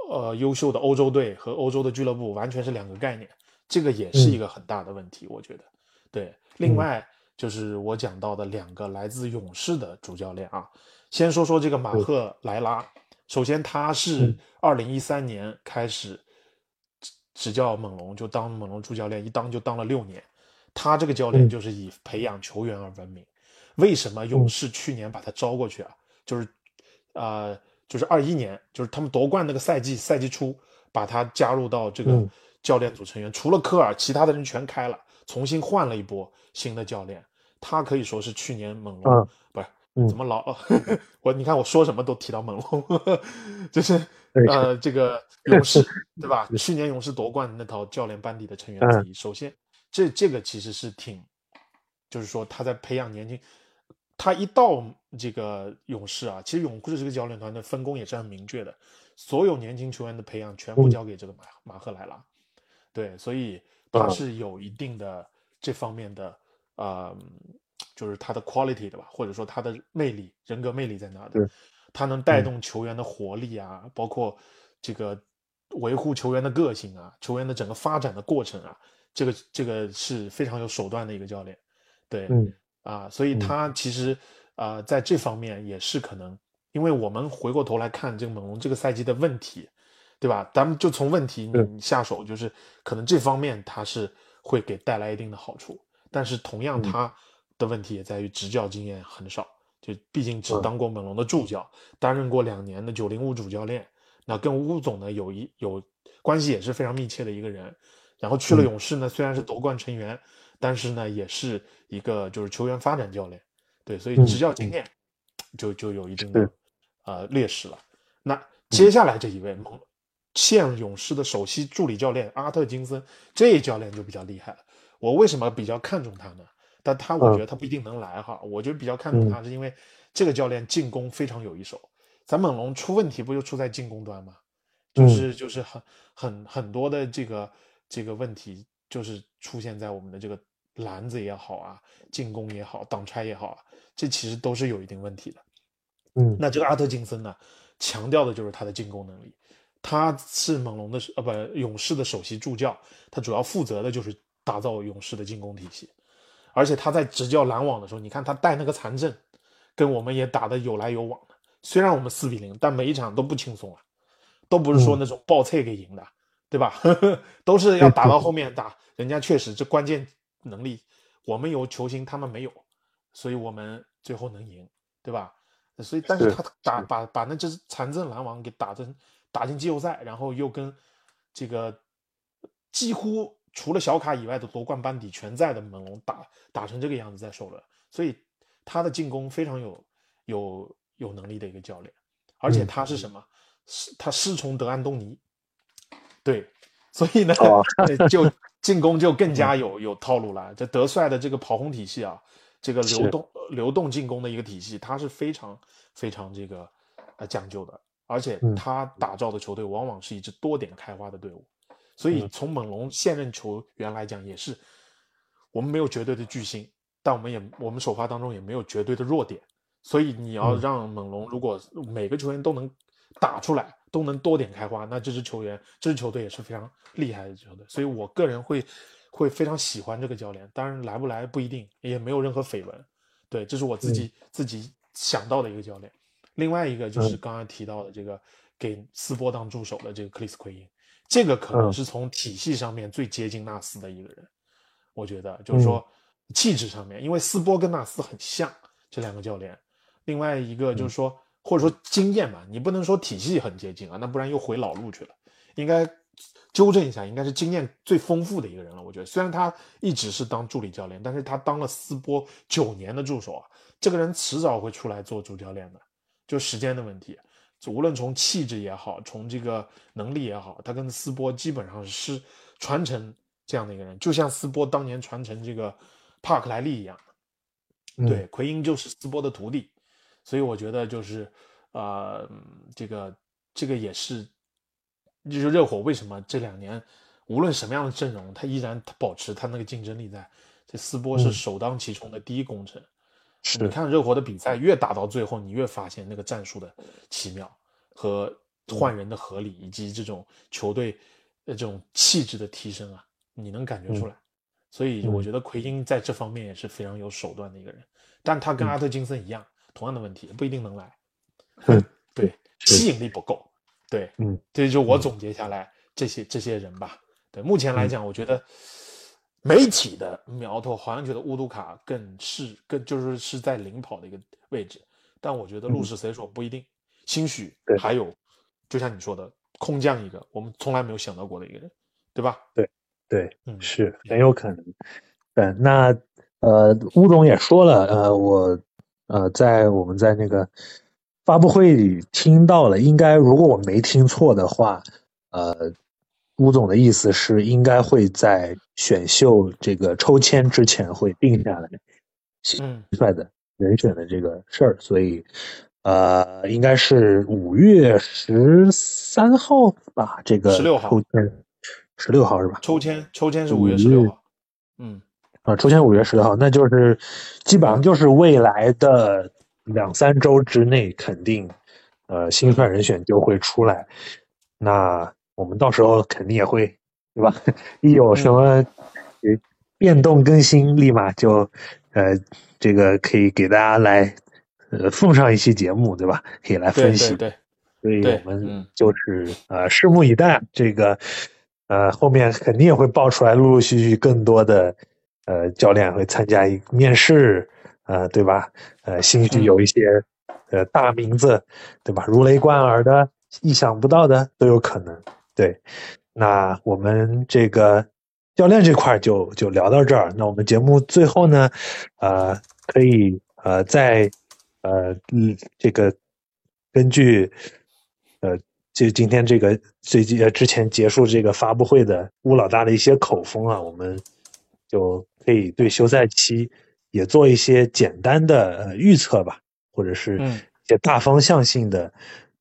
[SPEAKER 2] 呃优秀的欧洲队和欧洲的俱乐部完全是两个概念，这个也是
[SPEAKER 1] 嗯
[SPEAKER 2] 一个很大的问题，我觉得。对，另外就是我讲到的两个来自勇士的主教练啊，先说说这个马赫莱拉。首先，他是
[SPEAKER 1] 嗯
[SPEAKER 2] 二零一三年开始执执教猛龙，就当猛龙主教练，一当就当了六年。他这个教练
[SPEAKER 1] 嗯
[SPEAKER 2] 就是以培养球员而闻名。为什么勇士去年把他招过去啊？就是，呃，就是二一年，就是他们夺冠那个赛季，赛季初把他加入到这个
[SPEAKER 1] 嗯
[SPEAKER 2] 教练组成员，除了科尔，其他的人全开了，重新换了一波新的教练。他可以说是去年猛龙、
[SPEAKER 1] 嗯
[SPEAKER 2] 不是
[SPEAKER 1] 嗯
[SPEAKER 2] 怎么老、(laughs) 我你看我说什么都提到猛龙，(laughs) 就是呃这个勇士对吧？(laughs) 去年勇士夺冠那套教练班底的成员之一。首先，这这个其实是挺，就是说他在培养年轻，他一到这个勇士啊，其实勇士这个教练团的分工也是很明确的，所有年轻球员的培养全部
[SPEAKER 1] 嗯。
[SPEAKER 2] 交给这个马马赫莱拉，对，所以他。
[SPEAKER 1] 嗯
[SPEAKER 2] 是有一定的这方面的呃，就是他的 quality 的吧，或者说他的魅力、人格魅力在哪的，他能带动球员的活力啊，包括这个维护球员的个性啊，球员的整个发展的过程啊，这个这个是非常有手段的一个教练，对，
[SPEAKER 1] 嗯
[SPEAKER 2] 啊，所以
[SPEAKER 1] 嗯
[SPEAKER 2] 他其实啊、呃在这方面也是可能，因为我们回过头来看这个猛龙这个赛季的问题，对吧？咱们就从问题你下手，就是可能这方面他是会给带来一定的好处，但是同样
[SPEAKER 1] 嗯
[SPEAKER 2] 他的问题也在于执教经验很少，就毕竟只
[SPEAKER 1] 嗯
[SPEAKER 2] 当过猛龙的助教，担任过两年的九零五主教练，那跟乌总呢有一有关系也是非常密切的一个人。然后去了
[SPEAKER 1] 嗯
[SPEAKER 2] 勇士呢，虽然是夺冠成员，但是呢也是一个就是球员发展教练，对，所以
[SPEAKER 1] 嗯
[SPEAKER 2] 执教经验就就有一定的呃劣势了。那接下来这一位猛现勇士的首席助理教练阿特金森，这一教练就比较厉害了。我为什么比较看重他呢？但他我
[SPEAKER 1] 嗯
[SPEAKER 2] 觉得他不一定能来哈，我就比较看重他是因为这个教练进攻非常有一手。咱猛龙出问题不就出在进攻端吗？就
[SPEAKER 1] 嗯
[SPEAKER 2] 是就是很很很多的这个这个问题，就是出现在我们的这个篮子也好啊，进攻也好，挡拆也好啊，这其实都是有一定问题的。
[SPEAKER 1] 嗯
[SPEAKER 2] 那这个阿特金森呢，强调的就是他的进攻能力。他是猛龙的呃不勇士的首席助教，他主要负责的就是打造勇士的进攻体系。而且他在执教篮网的时候，你看他带那个残阵，跟我们也打得有来有往的。虽然我们四比零，但每一场都不轻松啊，都不是说那种爆脆给赢的，对吧？(laughs) 都是要打到后面打。人家确实这关键能力，我们有球星，他们没有，所以我们最后能赢，对吧？所以，但是
[SPEAKER 1] 是
[SPEAKER 2] 他打把把那只残阵篮网给打成打进季后赛，然后又跟这个几乎除了小卡以外的夺冠班底全在的猛龙打打成这个样子在首轮，所以他的进攻非常有有有能力的一个教练，而且
[SPEAKER 1] 嗯
[SPEAKER 2] 他是什么？是他师从德安东尼，对，所以呢，(laughs) 就 (laughs) 进攻就更加有有套路了。这德帅的这个跑轰体系啊，这个流动流动进攻的一个体系，它是非常非常这个呃讲究的，而且
[SPEAKER 1] 嗯
[SPEAKER 2] 他打造的球队往往是一支多点开花的队伍。所以
[SPEAKER 1] 嗯
[SPEAKER 2] 从猛龙现任球员来讲，也是我们没有绝对的巨星，但我们也我们首发当中也没有绝对的弱点。所以你要
[SPEAKER 1] 嗯
[SPEAKER 2] 让猛龙如果每个球员都能打出来，都能多点开花，那这支球员这支球队也是非常厉害的球队。所以我个人会会非常喜欢这个教练，当然来不来不一定，也没有任何绯闻。对，这是我自己、自己想到的一个教练。另外一个就是
[SPEAKER 1] 刚
[SPEAKER 2] 刚才提到的这个给斯波当助手的这个克里斯奎因，这个可能
[SPEAKER 1] 嗯
[SPEAKER 2] 是从体系上面最接近纳斯的一个人。我觉得就是说气质上面，因为斯波跟纳斯很像这两个教练。另外一个就是说，或者说经验吧，你不能说体系很接近啊，那不然又回老路去了。应该纠正一下，应该是经验最丰富的一个人了。我觉得，虽然他一直是当助理教练，但是他当了斯波九年的助手啊，这个人迟早会出来做主教练的，就时间的问题。无论从气质也好，从这个能力也好，他跟斯波基本上是传承这样的一个人，就像斯波当年传承这个帕克莱利一样。对，奎因就是斯波的徒弟，所以我觉得就是，呃，这个这个也是，就是热火为什么这两年无论什么样的阵容，他依然保持他那个竞争力在。这斯波是首当其冲的第一功臣。是你看热火的比赛，越打到最后，你越发现那个战术的奇妙和换人的合理，以及这种球队的这种气质的提升啊，你能感觉出来。所以我觉得奎因在这方面也是非常有手段的一个人，但他跟阿特金森一样，同样的问题不一定能来。(laughs)
[SPEAKER 1] 嗯，
[SPEAKER 2] 对，吸引力不够。对，
[SPEAKER 1] 嗯，
[SPEAKER 2] 这就我总结下来这些这些人吧。对，目前来讲，我觉得媒体的苗头好像觉得乌杜卡更是更就是是在领跑的一个位置，但我觉得路是谁说不一定。兴许还有，就像你说的，空降一个我们从来没有想到过的一个人，对吧？
[SPEAKER 1] 对。对，嗯是很有可能。对，那呃，乌总也说了，呃，我呃，在我们在那个发布会里听到了，应该如果我没听错的话，呃，吴总的意思是应该会在选秀这个抽签之前会定下来，
[SPEAKER 2] 嗯，
[SPEAKER 1] 出来的人选的这个事儿，所以呃，应该是五月十三号吧，这个
[SPEAKER 2] 十六号
[SPEAKER 1] 抽签。十六号是吧？
[SPEAKER 2] 抽签，抽签是五月十六号。嗯，
[SPEAKER 1] 啊，出现五月十六号，那就是基本上就是未来的两三周之内，肯定呃新帅人选就会出来。那我们到时候肯定也会，对吧？(laughs) 一有什么变动更新，立马就呃这个可以给大家来呃奉上一期节目，对吧？可以来分析。
[SPEAKER 2] 对，
[SPEAKER 1] 所以我们就是呃拭目以待这个。呃，后面肯定也会爆出来，陆陆续续更多的呃教练会参加一面试，呃，对吧？呃，兴许有一些呃大名字，对吧？如雷贯耳的、意想不到的都有可能。对，那我们这个教练这块就就聊到这儿。那我们节目最后呢，呃，可以呃在呃嗯这个根据呃。就今天这个最近呃之前结束这个发布会的乌老大的一些口风啊，我们就可以对休赛期也做一些简单的呃预测吧，或者是一些大方向性的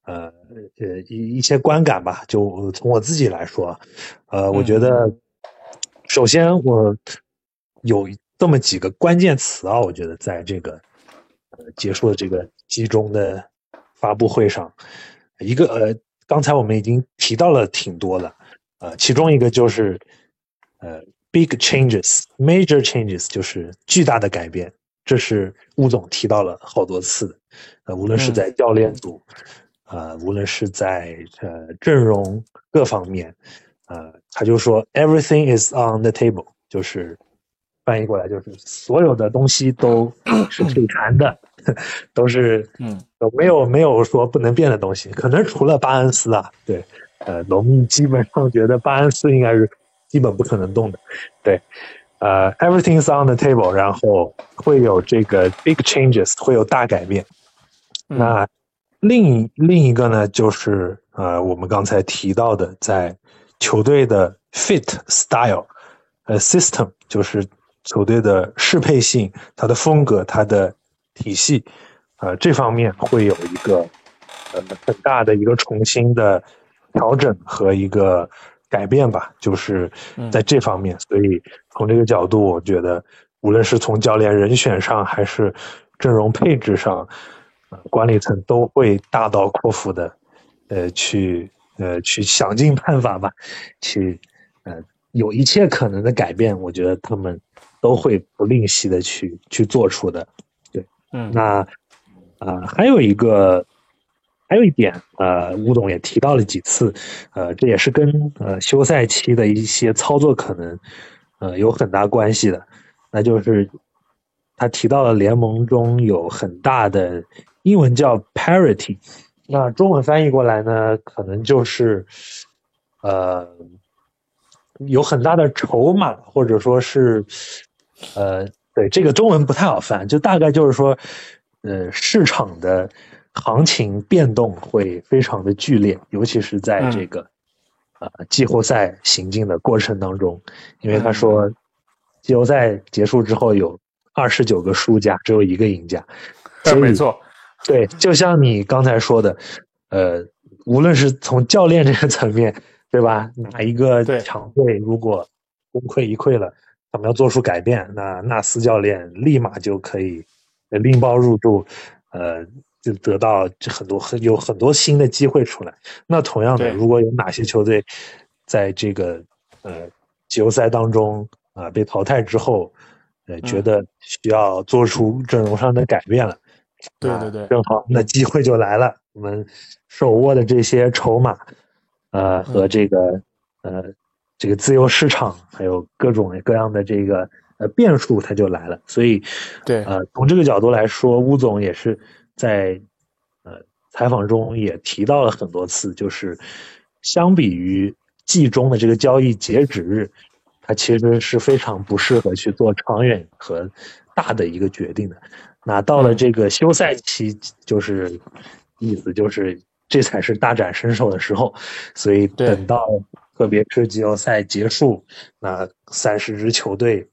[SPEAKER 1] 呃呃一一些观感吧。就从我自己来说，呃，我觉得首先我有这么几个关键词啊，我觉得在这个呃结束的这个集中的发布会上，一个呃。刚才我们已经提到了挺多的，呃，其中一个就是，呃，big changes，major changes，就是巨大的改变，这是吴总提到了好多次的，呃，无论是在教练组，呃，无论是在呃阵容各方面，呃，他就说 everything is on the table，就是翻译过来就是所有的东西都 (coughs) 是可以谈的。都是
[SPEAKER 2] 嗯，
[SPEAKER 1] 没有没有说不能变的东西，可能除了巴恩斯啊，对，呃，农民基本上觉得巴恩斯应该是基本不可能动的，对，呃，everything's on the table，然后会有这个 big changes，会有大改变。那另另一个呢，就是呃，我们刚才提到的，在球队的 fit style，呃，system，就是球队的适配性，它的风格，它的。体系，呃，这方面会有一个呃很大的一个重新的调整和一个改变吧，就是在这方面。所以从这个角度，我觉得无论是从教练人选上，还是阵容配置上，呃，管理层都会大刀阔斧的，呃，去呃去想尽办法吧，去呃有一切可能的改变，我觉得他们都会不吝惜的去去做出的。
[SPEAKER 2] 对嗯，
[SPEAKER 1] 那，呃，还有一个，还有一点，呃，吴总也提到了几次，呃，这也是跟呃休赛期的一些操作可能，呃，有很大关系的，那就是他提到了联盟中有很大的英文叫 parity，那中文翻译过来呢，可能就是呃有很大的筹码，或者说是呃对这个中文不太好翻，就大概就是说呃市场的行情变动会非常的剧烈，尤其是在这个。啊，季后赛行进的过程当中，因为他说，季后赛结束之后有二十九个输家，只有一个赢家。
[SPEAKER 2] 对，没错。
[SPEAKER 1] 对，就像你刚才说的，呃，无论是从教练这个层面，对吧？哪一个强队如果功亏一篑了，他们要做出改变，那纳斯教练立马就可以拎包入住，呃。就得到很多很有很多新的机会出来。那同样的，如果有哪些球队在这个呃季后赛当中啊被淘汰之后，呃觉得需要做出阵容上的改变了，
[SPEAKER 2] 对对对，
[SPEAKER 1] 正好那机会就来了。我们手握的这些筹码，呃和这个呃这个自由市场，还有各种各样的这个呃变数，它就来了。所以，
[SPEAKER 2] 对
[SPEAKER 1] 呃从这个角度来说，乌总也是。在呃采访中也提到了很多次，就是相比于季中的这个交易截止日，它其实是非常不适合去做长远和大的一个决定的。那到了这个休赛期，就是意思就是这才是大展身手的时候。所以等到特别是季后赛结束，那三十支球队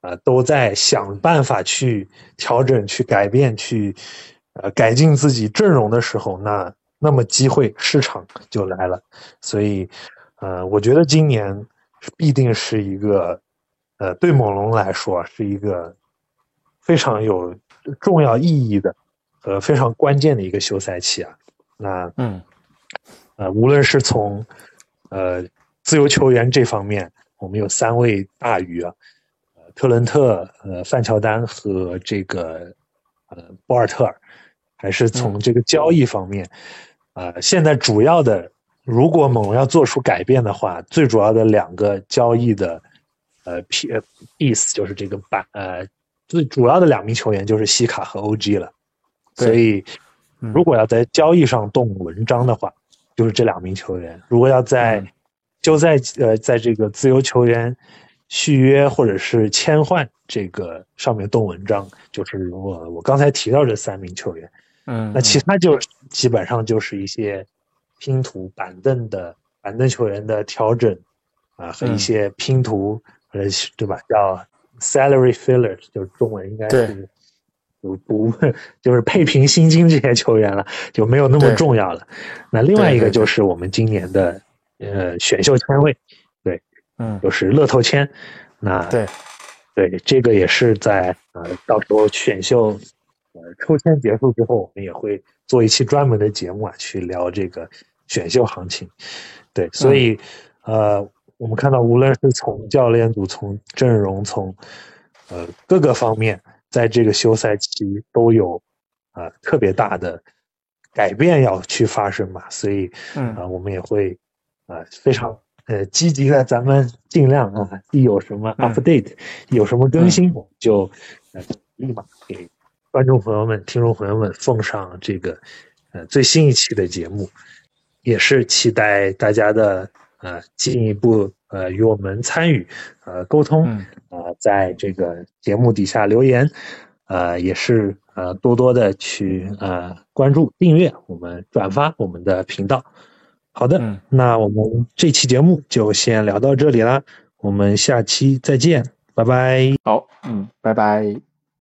[SPEAKER 1] 啊都在想办法去调整、去改变、去。呃，改进自己阵容的时候，那那么机会市场就来了，所以，呃，我觉得今年必定是一个，呃，对猛龙来说是一个非常有重要意义的，呃，非常关键的一个休赛期啊。那，
[SPEAKER 2] 嗯，
[SPEAKER 1] 呃，无论是从呃自由球员这方面，我们有三位大鱼啊，呃，特伦特、呃，范乔丹和这个呃博尔特尔。还是从这个交易方面，呃，现在主要的，如果猛龙要做出改变的话，最主要的两个交易的，呃，P 呃 piece 就是这个板，呃，最主要的两名球员就是西卡和 OG 了。所以，如果要在交易上动文章的话，就是这两名球员。如果要在就在呃，在这个自由球员。续约或者是签换这个上面动文章，就是我我刚才提到这三名球员，
[SPEAKER 2] 嗯，
[SPEAKER 1] 那其他就基本上就是一些拼图板凳的板凳球员的调整啊，和一些拼图呃对吧？叫 salary filler，就是中文应该是不不就是配平薪金这些球员了，就没有那么重要了。那另外一个就是我们今年的呃选秀签位。
[SPEAKER 2] 对嗯，
[SPEAKER 1] 就是乐透签，那
[SPEAKER 2] 对，
[SPEAKER 1] 对，这个也是在呃，到时候选秀呃抽签结束之后，我们也会做一期专门的节目啊，去聊这个选秀行情。对，所以呃，我们看到无论是从教练组、从阵容、从呃各个方面，在这个休赛期都有呃特别大的改变要去发生嘛，所以
[SPEAKER 2] 嗯
[SPEAKER 1] 啊，我们也会呃非常。呃，积极的，咱们尽量啊，一有什么 update，有什么更新，我们就呃立马给观众朋友们、听众朋友们奉上这个呃最新一期的节目，也是期待大家的呃进一步呃与我们参与呃沟通啊，在这个节目底下留言，呃也是呃多多的去呃关注、订阅我们、转发我们的频道。好的，那我们这期节目就先聊到这里啦，我们下期再见，拜拜。
[SPEAKER 2] 好，嗯，拜拜。